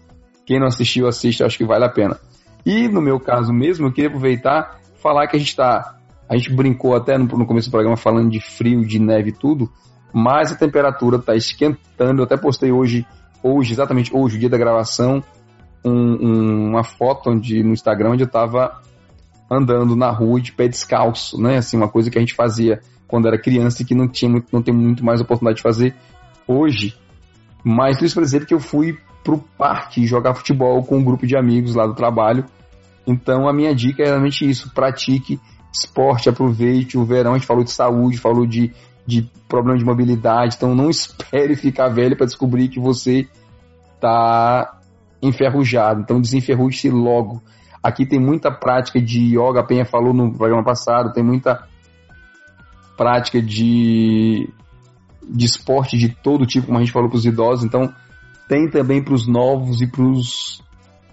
Quem não assistiu, assiste, acho que vale a pena. E no meu caso mesmo, eu queria aproveitar falar que a gente está. A gente brincou até no, no começo do programa falando de frio, de neve e tudo, mas a temperatura está esquentando. Eu até postei hoje, hoje, exatamente hoje, o dia da gravação, um, um, uma foto onde, no Instagram onde eu estava andando na rua de pé descalço, né? Assim, uma coisa que a gente fazia quando era criança e que não tinha muito, não tem muito mais oportunidade de fazer hoje. Mas isso para dizer que eu fui pro parque jogar futebol com um grupo de amigos lá do trabalho. Então a minha dica é realmente isso: pratique esporte, aproveite o verão. A gente falou de saúde, falou de, de problema de mobilidade. Então não espere ficar velho para descobrir que você tá enferrujado. Então desenferruje-se logo. Aqui tem muita prática de yoga, a Penha falou no programa passado, tem muita prática de, de esporte de todo tipo, como a gente falou para os idosos, então tem também para os novos e para os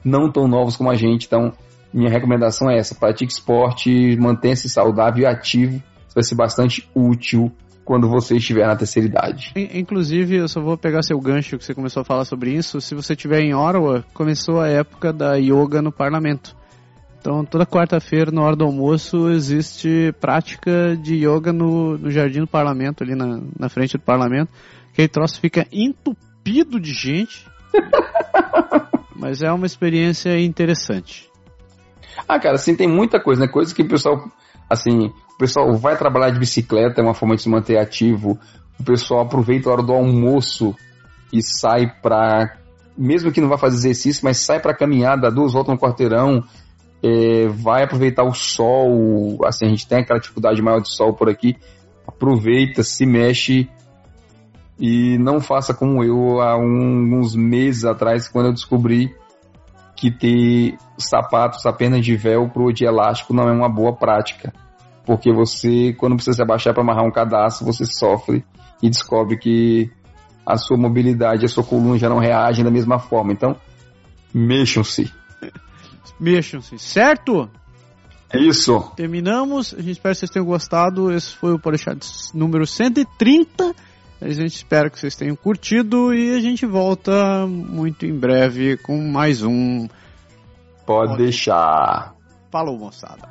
não tão novos como a gente. Então, minha recomendação é essa: pratique esporte, mantenha-se saudável e ativo. Isso vai ser bastante útil quando você estiver na terceira idade. Inclusive, eu só vou pegar seu gancho que você começou a falar sobre isso. Se você estiver em Ottawa, começou a época da yoga no parlamento. Então, toda quarta-feira, na hora do almoço, existe prática de yoga no, no jardim do parlamento, ali na, na frente do parlamento. Que aí troço fica entupido de gente. mas é uma experiência interessante. Ah, cara, assim, tem muita coisa, né? Coisa que o pessoal, assim, o pessoal vai trabalhar de bicicleta, é uma forma de se manter ativo. O pessoal aproveita a hora do almoço e sai pra. Mesmo que não vá fazer exercício, mas sai pra caminhar, dá duas voltas no quarteirão, é, vai aproveitar o sol, assim, a gente tem aquela dificuldade maior de sol por aqui, aproveita, se mexe e não faça como eu há um, uns meses atrás, quando eu descobri que ter sapatos apenas de velcro ou de elástico não é uma boa prática. Porque você, quando precisa se abaixar para amarrar um cadastro, você sofre e descobre que a sua mobilidade, a sua coluna já não reagem da mesma forma. Então, mexam-se. Mexam-se, certo? É isso. Terminamos. A gente espera que vocês tenham gostado. Esse foi o podcast número 130. A gente espera que vocês tenham curtido e a gente volta muito em breve com mais um. Pode deixar. Falou, moçada.